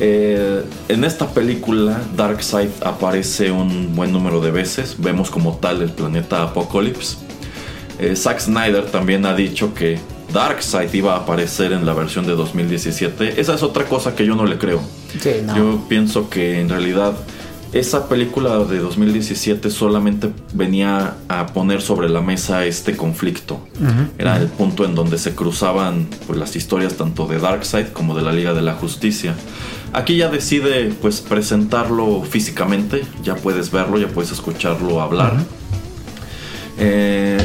Eh, en esta película Darkseid aparece un buen número de veces. Vemos como tal el planeta Apocalypse. Eh, Zack Snyder también ha dicho que Darkseid iba a aparecer en la versión de 2017. Esa es otra cosa que yo no le creo. Yo pienso que en realidad esa película de 2017 solamente venía a poner sobre la mesa este conflicto. Era el punto en donde se cruzaban pues, las historias tanto de Darkseid como de la Liga de la Justicia. Aquí ya decide pues presentarlo físicamente, ya puedes verlo, ya puedes escucharlo hablar. eh,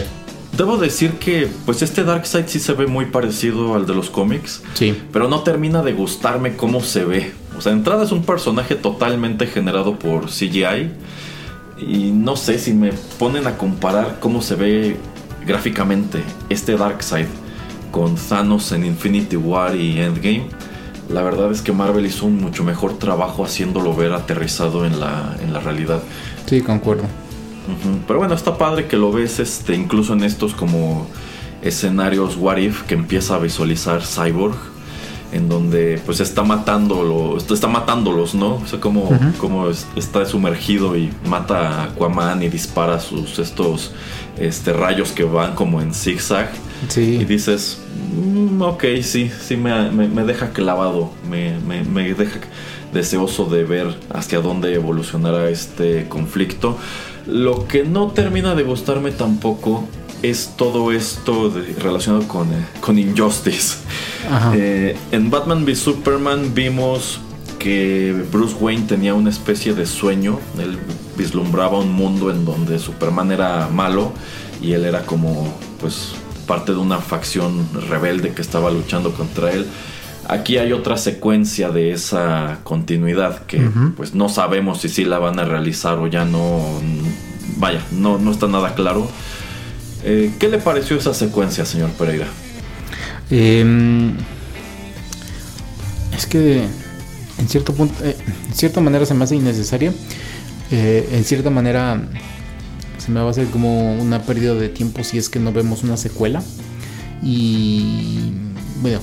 debo decir que pues este Darkseid sí se ve muy parecido al de los cómics. Sí. Pero no termina de gustarme cómo se ve. O sea, de entrada es un personaje totalmente generado por CGI. Y no sé si me ponen a comparar cómo se ve gráficamente este Darkseid con Thanos en Infinity War y Endgame. La verdad es que Marvel hizo un mucho mejor trabajo haciéndolo ver aterrizado en la, en la realidad. Sí, concuerdo. Pero bueno, está padre que lo ves este, incluso en estos como escenarios What If que empieza a visualizar Cyborg en donde pues está matándolo, está matándolos, ¿no? O sea, como, como es- está sumergido y mata a Aquaman y dispara sus estos este, rayos que van como en zigzag. Y Sí. dices, "Mm, ok, sí, sí me, me- me deja clavado, me, me- me deja deseoso de ver hacia dónde evolucionará este conflicto. Lo que no termina de gustarme tampoco es todo esto de- relacionado con, eh, con Injustice. Ajá. Eh, en Batman v Superman vimos que Bruce Wayne tenía una especie de sueño. Él vislumbraba un mundo en donde Superman era malo y él era como, pues, parte de una facción rebelde que estaba luchando contra él. Aquí hay otra secuencia de esa continuidad que, pues, no sabemos si sí la van a realizar o ya no. Vaya, no, no está nada claro. Eh, ¿Qué le pareció esa secuencia, señor Pereira? Em, es que en cierto punto, eh, en cierta manera se me hace innecesaria. Eh, en cierta manera se me va a hacer como una pérdida de tiempo si es que no vemos una secuela. Y bueno,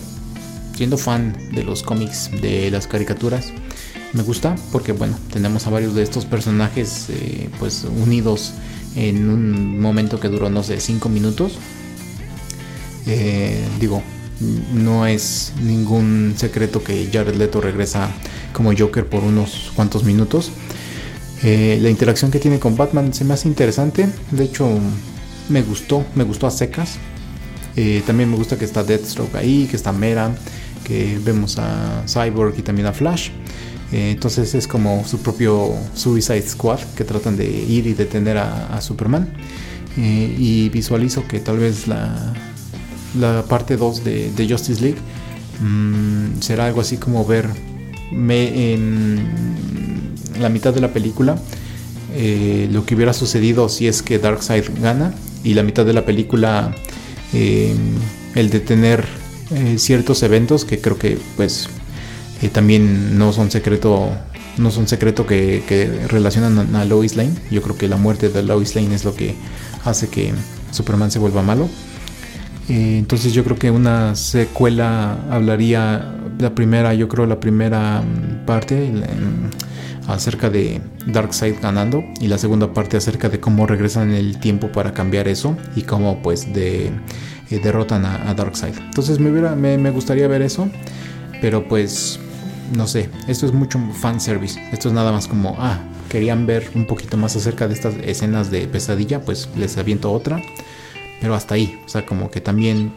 siendo fan de los cómics, de las caricaturas, me gusta porque bueno, tenemos a varios de estos personajes eh, pues unidos en un momento que duró no sé 5 minutos. Eh, digo, no es ningún secreto que Jared Leto regresa como Joker por unos cuantos minutos. Eh, la interacción que tiene con Batman se me hace interesante. De hecho, me gustó, me gustó a secas. También me gusta que está Deathstroke ahí, que está Mera, vemos a Cyborg y también a Flash. Eh, entonces es como su propio Suicide Squad que tratan de ir y detener a, Superman. Eh, y visualizo que tal vez la, parte 2 de, Justice League mm, será algo así como ver en la mitad de la película eh, lo que hubiera sucedido si es que Darkseid gana y la mitad de la película el detener eh, ciertos eventos que creo que pues eh, también no son secreto no son secreto que, que relacionan a, Lois Lane. Yo creo que la muerte de Lois Lane es lo que hace que Superman se vuelva malo. Eh, entonces yo creo que una secuela hablaría la primera, yo creo la primera mm, parte em, acerca de Darkseid ganando y la segunda parte acerca de cómo regresan el tiempo para cambiar eso y cómo pues de, eh, derrotan a, a Darkseid. Entonces me, hubiera, me, me gustaría ver eso, pero pues no sé, esto es mucho fanservice. Esto es nada más como, ah, querían ver un poquito más acerca de estas escenas de pesadilla, pues les aviento otra. Pero hasta ahí, o sea, como que también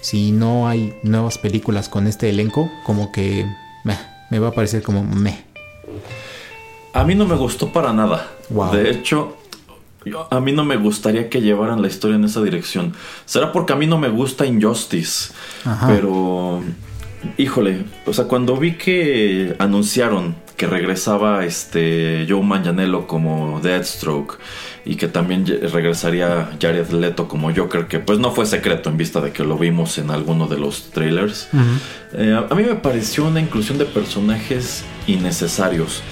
si no hay nuevas películas con este elenco, como que meh, me va a parecer como meh. A mí no me gustó para nada. Wow. De hecho, yo- a mí no me gustaría que llevaran la historia en esa dirección. Será porque a mí no me gusta Injustice. Ajá. Pero, híjole, o sea, cuando vi que anunciaron que regresaba este Joe Manganiello como Deathstroke y que también regresaría Jared Leto como Joker, que pues no fue secreto en vista de que lo vimos en alguno de los trailers. Eh, a mí me pareció una inclusión de personajes innecesarios.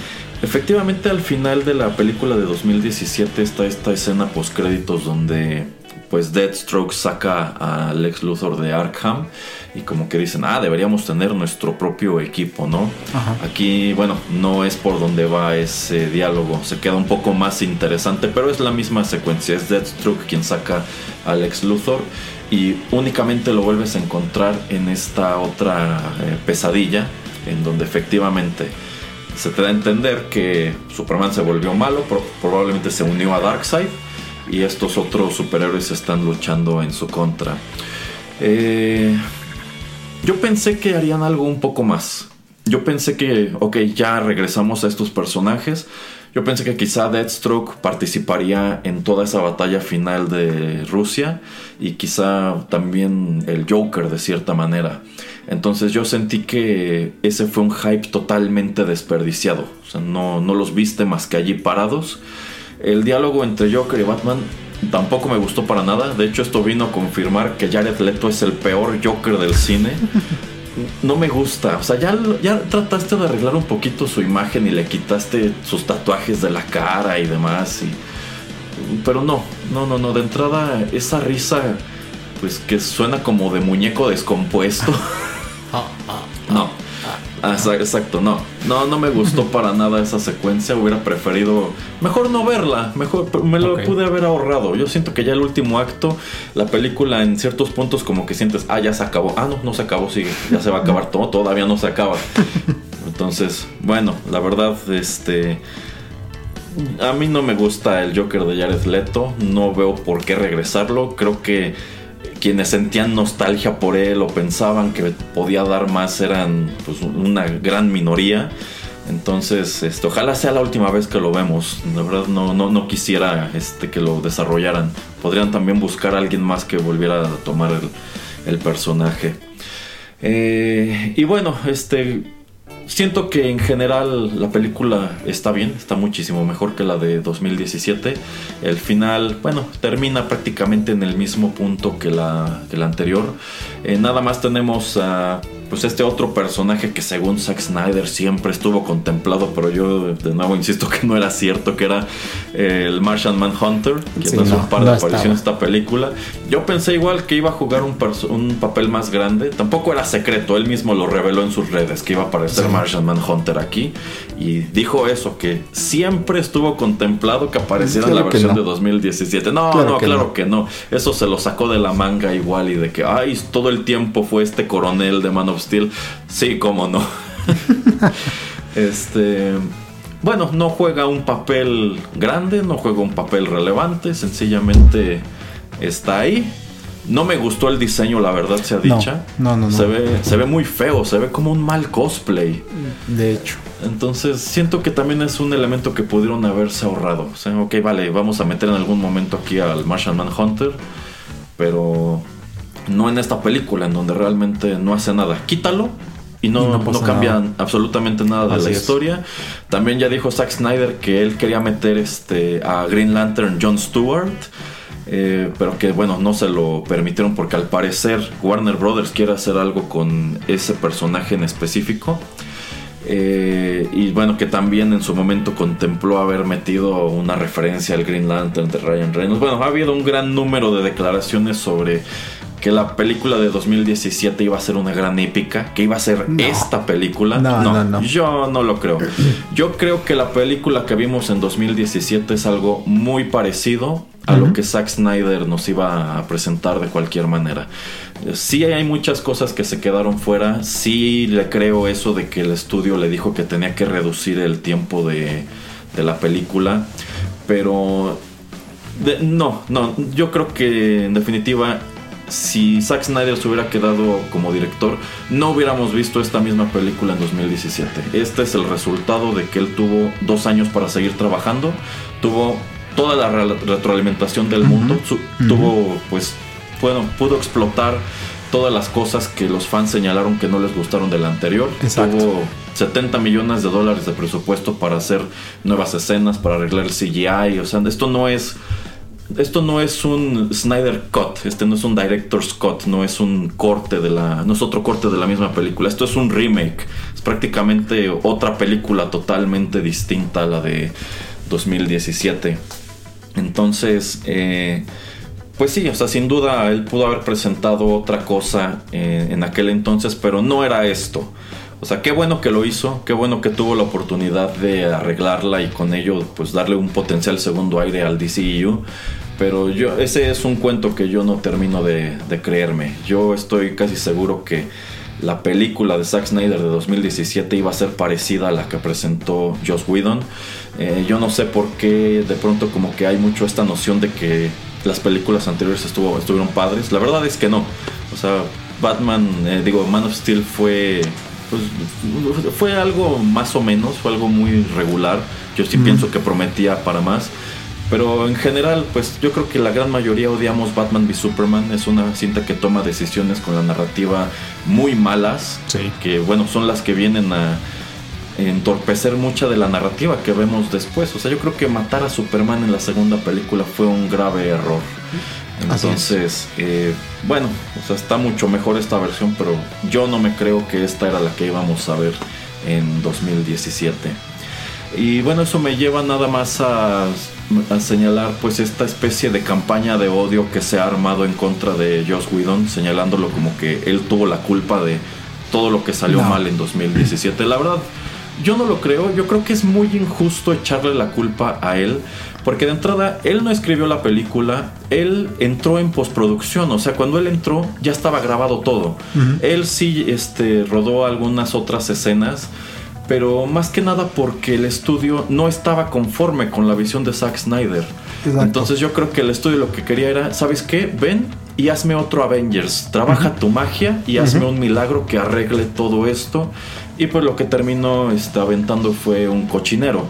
Efectivamente, al final de la película de 2017 está esta escena post créditos donde pues Deathstroke saca a Lex Luthor de Arkham y como que dicen, ah, deberíamos tener nuestro propio equipo, ¿no? Ajá. Aquí, bueno, no es por donde va ese diálogo, se queda un poco más interesante, pero es la misma secuencia, es Deathstroke quien saca a Lex Luthor y únicamente lo vuelves a encontrar en esta otra eh, pesadilla, en donde efectivamente se te da a entender que Superman se volvió malo, pro- probablemente se unió a Darkseid y estos otros superhéroes están luchando en su contra. Eh, yo pensé que harían algo un poco más. Yo pensé que, ok, ya regresamos a estos personajes. Yo pensé que quizá Deathstroke participaría en toda esa batalla final de Rusia y quizá también el Joker de cierta manera. Entonces yo sentí que ese fue un hype totalmente desperdiciado. O sea, no, no los viste más que allí parados. El diálogo entre Joker y Batman tampoco me gustó para nada. De hecho, esto vino a confirmar que Jared Leto es el peor Joker del cine. No me gusta. O sea, ya, ya trataste de arreglar un poquito su imagen y le quitaste sus tatuajes de la cara y demás. Pero no, no, no, no. De entrada, esa risa, pues que suena como de muñeco descompuesto. No. Ah, exacto, no. No, no me gustó para nada esa secuencia. Hubiera preferido mejor no verla. Mejor me lo pude haber ahorrado. Yo siento que ya el último acto, la película en ciertos puntos como que sientes, ah, ya se acabó. Ah, no, no se acabó, sigue. Ya se va a acabar todo, todavía no se acaba. Entonces, bueno, la verdad, este a mí no me gusta el Joker de Jared Leto. No veo por qué regresarlo. Creo que quienes sentían nostalgia por él o pensaban que podía dar más eran pues, una gran minoría. Entonces, este, ojalá sea la última vez que lo vemos. De verdad no, no, no quisiera este, que lo desarrollaran. Podrían también buscar a alguien más que volviera a tomar el, personaje. Eh, y bueno, este Siento que en general la película está bien, está muchísimo mejor que la de 2017. El final, bueno, termina prácticamente en el mismo punto que la, anterior. Eh, nada más tenemos a pues este otro personaje que según Zack Snyder siempre estuvo contemplado, pero yo de nuevo insisto que no era cierto, que era eh, el Martian Manhunter, que sí, un par de apariciones en esta película. Yo pensé igual que iba a jugar un, un, papel más grande, tampoco era secreto, él mismo lo reveló en sus redes, que iba a aparecer Martian Manhunter aquí, y dijo eso, que siempre estuvo contemplado que apareciera en la versión de 2017. No, no, claro que no, eso se lo sacó de la manga igual y de que, ay, todo el tiempo fue este coronel de Man of Steel. Sí, cómo no. este. Bueno, no juega un papel grande, no juega un papel relevante, sencillamente está ahí. No me gustó el diseño, la verdad sea dicha. No, no, no. Se ve, se ve muy feo, se ve como un mal cosplay. De hecho. Entonces siento que también es un elemento que pudieron haberse ahorrado. O sea, ok, vale, vamos a meter en algún momento aquí al Martian Manhunter. Pero no en esta película, en donde realmente no hace nada. Quítalo y no, no, cambia absolutamente nada de la historia. También ya dijo Zack Snyder que él quería meter este, a Green Lantern John Stewart. Eh, pero que bueno, no se lo permitieron porque al parecer Warner Brothers quiere hacer algo con ese personaje en específico. Eh, y bueno, que también en su momento contempló haber metido una referencia al Green Lantern de Ryan Reynolds. Bueno, ha habido un gran número de declaraciones sobre que la película de 2017 iba a ser una gran épica, que iba a ser esta película. No, no, no, yo no lo creo. Yo creo que la película que vimos en 2017 es algo muy parecido a lo que Zack Snyder nos iba a presentar de cualquier manera. Sí hay muchas cosas que se quedaron fuera, sí le creo eso de que el estudio le dijo que tenía que reducir el tiempo de, de la película, pero... no, no, yo creo que en definitiva si Zack Snyder se hubiera quedado como director, no hubiéramos visto esta misma película en 2017. Este es el resultado de que él tuvo dos años para seguir trabajando, tuvo toda la retroalimentación del mundo, tuvo, pues, bueno, pudo explotar todas las cosas que los fans señalaron que no les gustaron del anterior. Tuvo 70 millones de dólares de presupuesto para hacer nuevas escenas, para arreglar el CGI. O sea, esto no es esto no es un Snyder Cut, este no es un Director's Cut, no es un corte de la, no es otro corte de la misma película, esto es un remake, es prácticamente otra película totalmente distinta a la de 2017. Entonces, eh, pues sí, o sea, sin duda él pudo haber presentado otra cosa eh, en aquel entonces, pero no era esto. O sea, qué bueno que lo hizo, qué bueno que tuvo la oportunidad de arreglarla y con ello pues darle un potencial segundo aire al DCU. Pero yo, ese es un cuento que yo no termino de, creerme. Yo estoy casi seguro que la película de Zack Snyder de 2017 iba a ser parecida a la que presentó Joss Whedon. Eh, yo no sé por qué de pronto como que hay mucho esta noción de que las películas anteriores estuvieron padres. La verdad es que no. O sea, Batman, eh, digo, Man of Steel fue pues fue algo más o menos, fue algo muy regular. Yo sí pienso que prometía para más. Pero en general, pues yo creo que la gran mayoría odiamos Batman v Superman. Es una cinta que toma decisiones con la narrativa muy malas. Que bueno, son las que vienen a entorpecer mucha de la narrativa que vemos después. O sea, yo creo que matar a Superman en la segunda película fue un grave error. Entonces, eh, bueno, o sea, está mucho mejor esta versión, pero yo no me creo que esta era la que íbamos a ver en 2017. Y bueno, eso me lleva nada más a, señalar pues esta especie de campaña de odio que se ha armado en contra de Joss Whedon, señalándolo como que él tuvo la culpa de todo lo que salió mal en 2017. La verdad, yo no lo creo, yo creo que es muy injusto echarle la culpa a él, porque de entrada él no escribió la película, él entró en postproducción, o sea, cuando él entró ya estaba grabado todo. Él sí este, rodó algunas otras escenas, pero más que nada porque el estudio no estaba conforme con la visión de Zack Snyder. Entonces yo creo que el estudio lo que quería era, ¿sabes qué? Ven y hazme otro Avengers, trabaja tu magia y hazme un milagro que arregle todo esto. Y pues lo que terminó este, aventando fue un cochinero.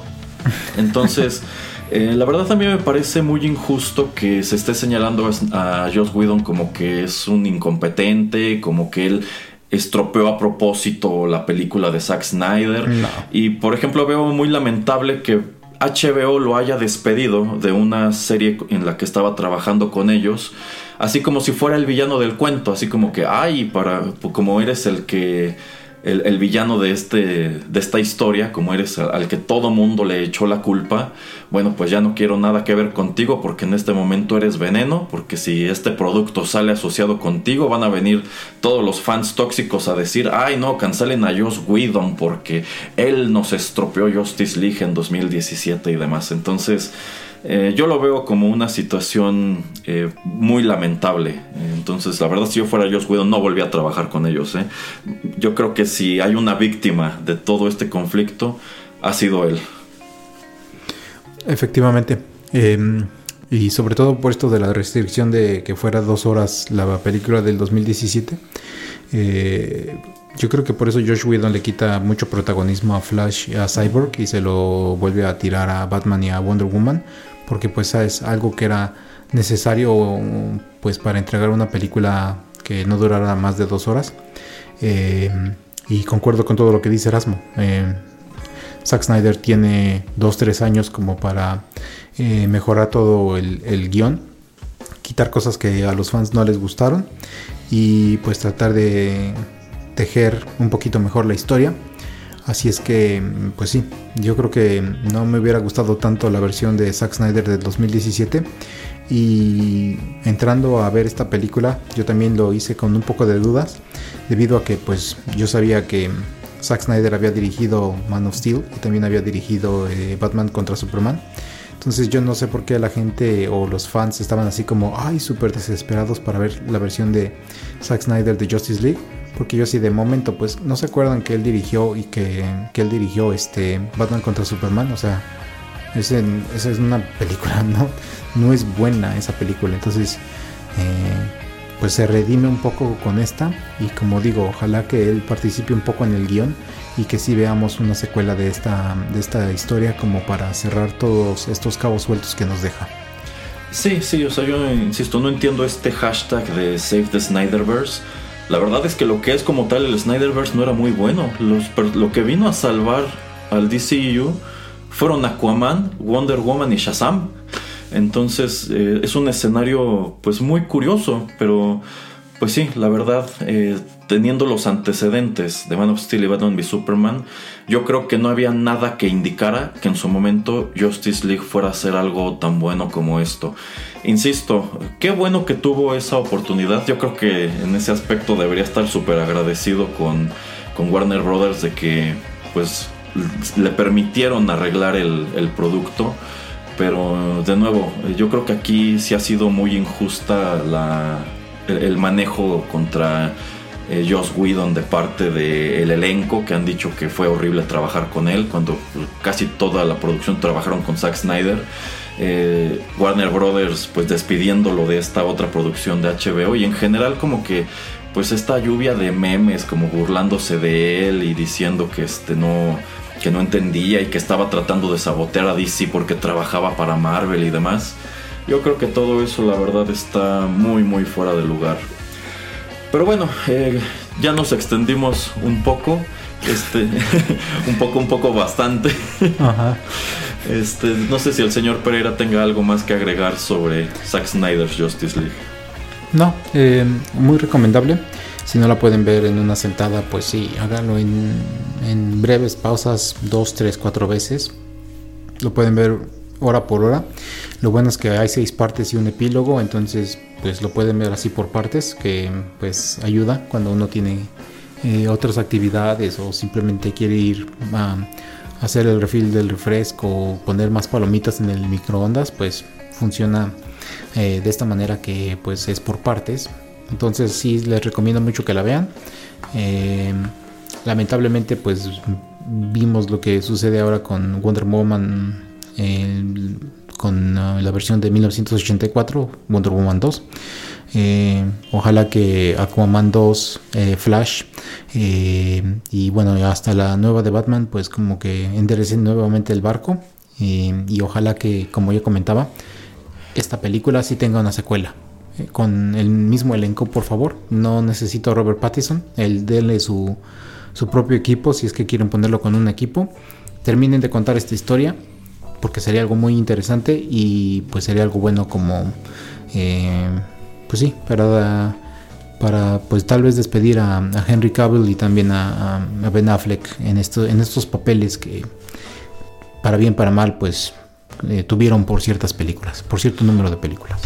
Entonces... Eh, la verdad también me parece muy injusto que se esté señalando a Joss Whedon como que es un incompetente, como que él estropeó a propósito la película de Zack Snyder. Y por ejemplo veo muy lamentable que HBO lo haya despedido de una serie en la que estaba trabajando con ellos, así como si fuera el villano del cuento, así como que, ay, para, como eres el que el, villano de, este, de esta historia, como eres al, que todo mundo le echó la culpa, bueno, pues ya no quiero nada que ver contigo porque en este momento eres veneno, porque si este producto sale asociado contigo, van a venir todos los fans tóxicos a decir, ay no, cancelen a Joss Whedon porque él nos estropeó Justice League en 2017 y demás. Entonces, eh, yo lo veo como una situación eh, muy lamentable. Entonces, la verdad, si yo fuera Joss Whedon, no volví a trabajar con ellos. ¿eh? Yo creo que si hay una víctima de todo este conflicto, ha sido él. Efectivamente. Em, y sobre todo por esto de la restricción de que fuera dos horas la película del 2017. yo creo que por eso Josh Whedon le quita mucho protagonismo a Flash y a Cyborg y se lo vuelve a tirar a Batman y a Wonder Woman porque pues es algo que era necesario pues para entregar una película que no durara más de dos horas. Eh, y concuerdo con todo lo que dice Erasmo. Eh, Zack Snyder tiene dos, tres años como para eh, mejorar todo el, el, guion, quitar cosas que a los fans no les gustaron y pues tratar de tejer un poquito mejor la historia. Así es que, pues sí, yo creo que no me hubiera gustado tanto la versión de Zack Snyder del 2017. Y entrando a ver esta película, yo también lo hice con un poco de dudas, debido a que pues yo sabía que Zack Snyder había dirigido Man of Steel y también había dirigido eh, Batman contra Superman. Entonces yo no sé por qué la gente o los fans estaban así como, ay, súper desesperados para ver la versión de Zack Snyder de Justice League porque yo así de momento, pues, no se acuerdan que él dirigió y que, él dirigió este Batman contra Superman. O sea, esa es una película, ¿no? No es buena esa película. Entonces, eh, pues se redime un poco con esta. Y como digo, ojalá que él participe un poco en el guion y que sí veamos una secuela de esta, de esta historia como para cerrar todos estos cabos sueltos que nos deja. Sí, sí, o sea, yo insisto, no entiendo este hashtag de Save the Snyderverse la verdad es que lo que es como tal el Snyderverse no era muy bueno. lo que vino a salvar al DCU fueron Aquaman, Wonder Woman y Shazam. Entonces eh, es un escenario pues muy curioso, pero pues sí, la verdad, eh, teniendo los antecedentes de Man of Steel y Batman v Superman, yo creo que no había nada que indicara que en su momento Justice League fuera a ser algo tan bueno como esto. Insisto, qué bueno que tuvo esa oportunidad. Yo creo que en ese aspecto debería estar súper agradecido con, con, Warner Brothers de que pues le permitieron arreglar el, el producto. Pero de nuevo, yo creo que aquí sí ha sido muy injusta la, el, manejo contra eh, Joss Whedon de parte del elenco que han dicho que fue horrible trabajar con él cuando casi toda la producción trabajaron con Zack Snyder. Eh, Warner Brothers pues despidiéndolo de esta otra producción de HBO y en general como que pues esta lluvia de memes como burlándose de él y diciendo que este no que no entendía y que estaba tratando de sabotear a DC porque trabajaba para Marvel y demás. Yo creo que todo eso la verdad está muy muy fuera de lugar. Pero bueno, eh, ya nos extendimos un poco. Este, un poco, un poco bastante. Ajá. Este, no sé si el señor Pereira tenga algo más que agregar sobre Zack Snyder's Justice League. No, eh, muy recomendable. Si no la pueden ver en una sentada, pues sí, háganlo en, en breves pausas, dos, tres, cuatro veces. Lo pueden ver hora por hora. Lo bueno es que hay seis partes y un epílogo, entonces pues lo pueden ver así por partes, que pues ayuda cuando uno tiene eh, otras actividades o simplemente quiere ir a hacer el refill del refresco o poner más palomitas en el microondas, pues funciona eh, de esta manera que pues es por partes. Entonces sí les recomiendo mucho que la vean. Eh, lamentablemente pues vimos lo que sucede ahora con Wonder Woman con la versión de 1984, Wonder Woman 2. Eh, ojalá que Aquaman 2, eh, Flash eh, y bueno, hasta la nueva de Batman, pues como que enderecen nuevamente el barco y ojalá que, como ya comentaba, esta película sí tenga una secuela. Con el mismo elenco, por favor. No necesito a Robert Pattinson. El denle su, su propio equipo si es que quieren ponerlo con un equipo. Terminen de contar esta historiia porque sería algo muy interesante y pues sería algo bueno como eh, pues sí para para pues tal vez despedir a, Henry Cavill y también a, Ben Affleck en esto, en estos papeles que para bien para mal pues eh, tuvieron por ciertas películas por cierto número de películas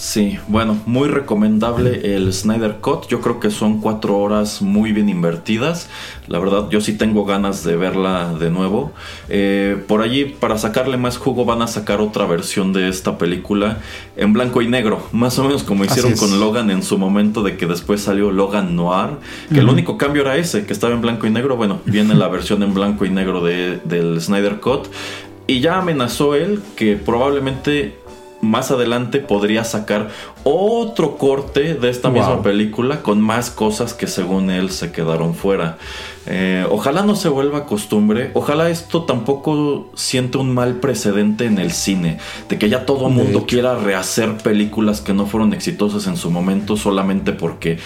Sí, bueno, muy recomendable el Snyder Cut. Yo creo que son cuatro horas muy bien invertidas. La verdad, yo sí tengo ganas de verla de nuevo. Eh, por allí, para sacarle más jugo, van a sacar otra versión de esta película en blanco y negro. Más o menos como hicieron con Logan en su momento, de que después salió Logan Noir. Que el único cambio era ese, que estaba en blanco y negro. Bueno, viene la versión en blanco y negro de, del Snyder Cut. Y ya amenazó él que probablemente más adelante podría sacar otro corte de esta misma película con más cosas que según él se quedaron fuera. Eh, ojalá no se vuelva costumbre, ojalá esto tampoco siente un mal precedente en el cine, de que ya todo el mundo quiera rehacer películas que no fueron exitosas en su momento solamente porque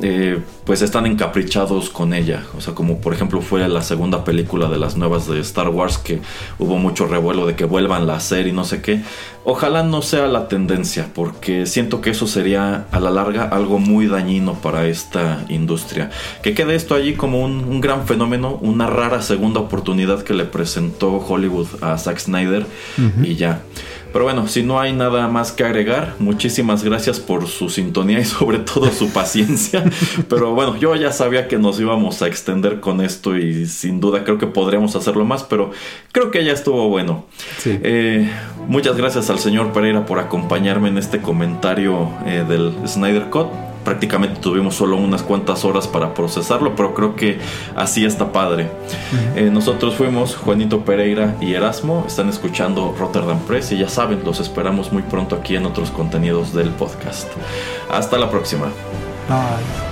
eh, pues están encaprichados con ella. O sea, como por ejemplo fue la segunda película de las nuevas de Star Wars que hubo mucho revuelo de que vuelvan a hacer y no sé qué. Ojalá no sea la tendencia, porque siento que eso sería a la larga algo muy dañino para esta industria. Que quede esto allí como un, gran fenómeno, una rara segunda oportunidad que le presentó Hollywood a Zack Snyder y ya. Pero bueno, si no hay nada más que agregar, muchísimas gracias por su sintonía y sobre todo su paciencia. Pero bueno, yo ya sabía que nos íbamos a extender con esto y sin duda creo que podríamos hacerlo más, pero creo que ya estuvo bueno. Eh, muchas gracias al señor Pereira por acompañarme en este comentario eh, del Snyder Cut prácticamente tuvimos solo unas cuantas horas para procesarlo, pero creo que así está padre. Eh, nosotros fuimos Juanito Pereira y Erasmo, están escuchando Rotterdam Press y ya saben, los esperamos muy pronto aquí en otros contenidos del podcast. Hasta la próxima. Bye.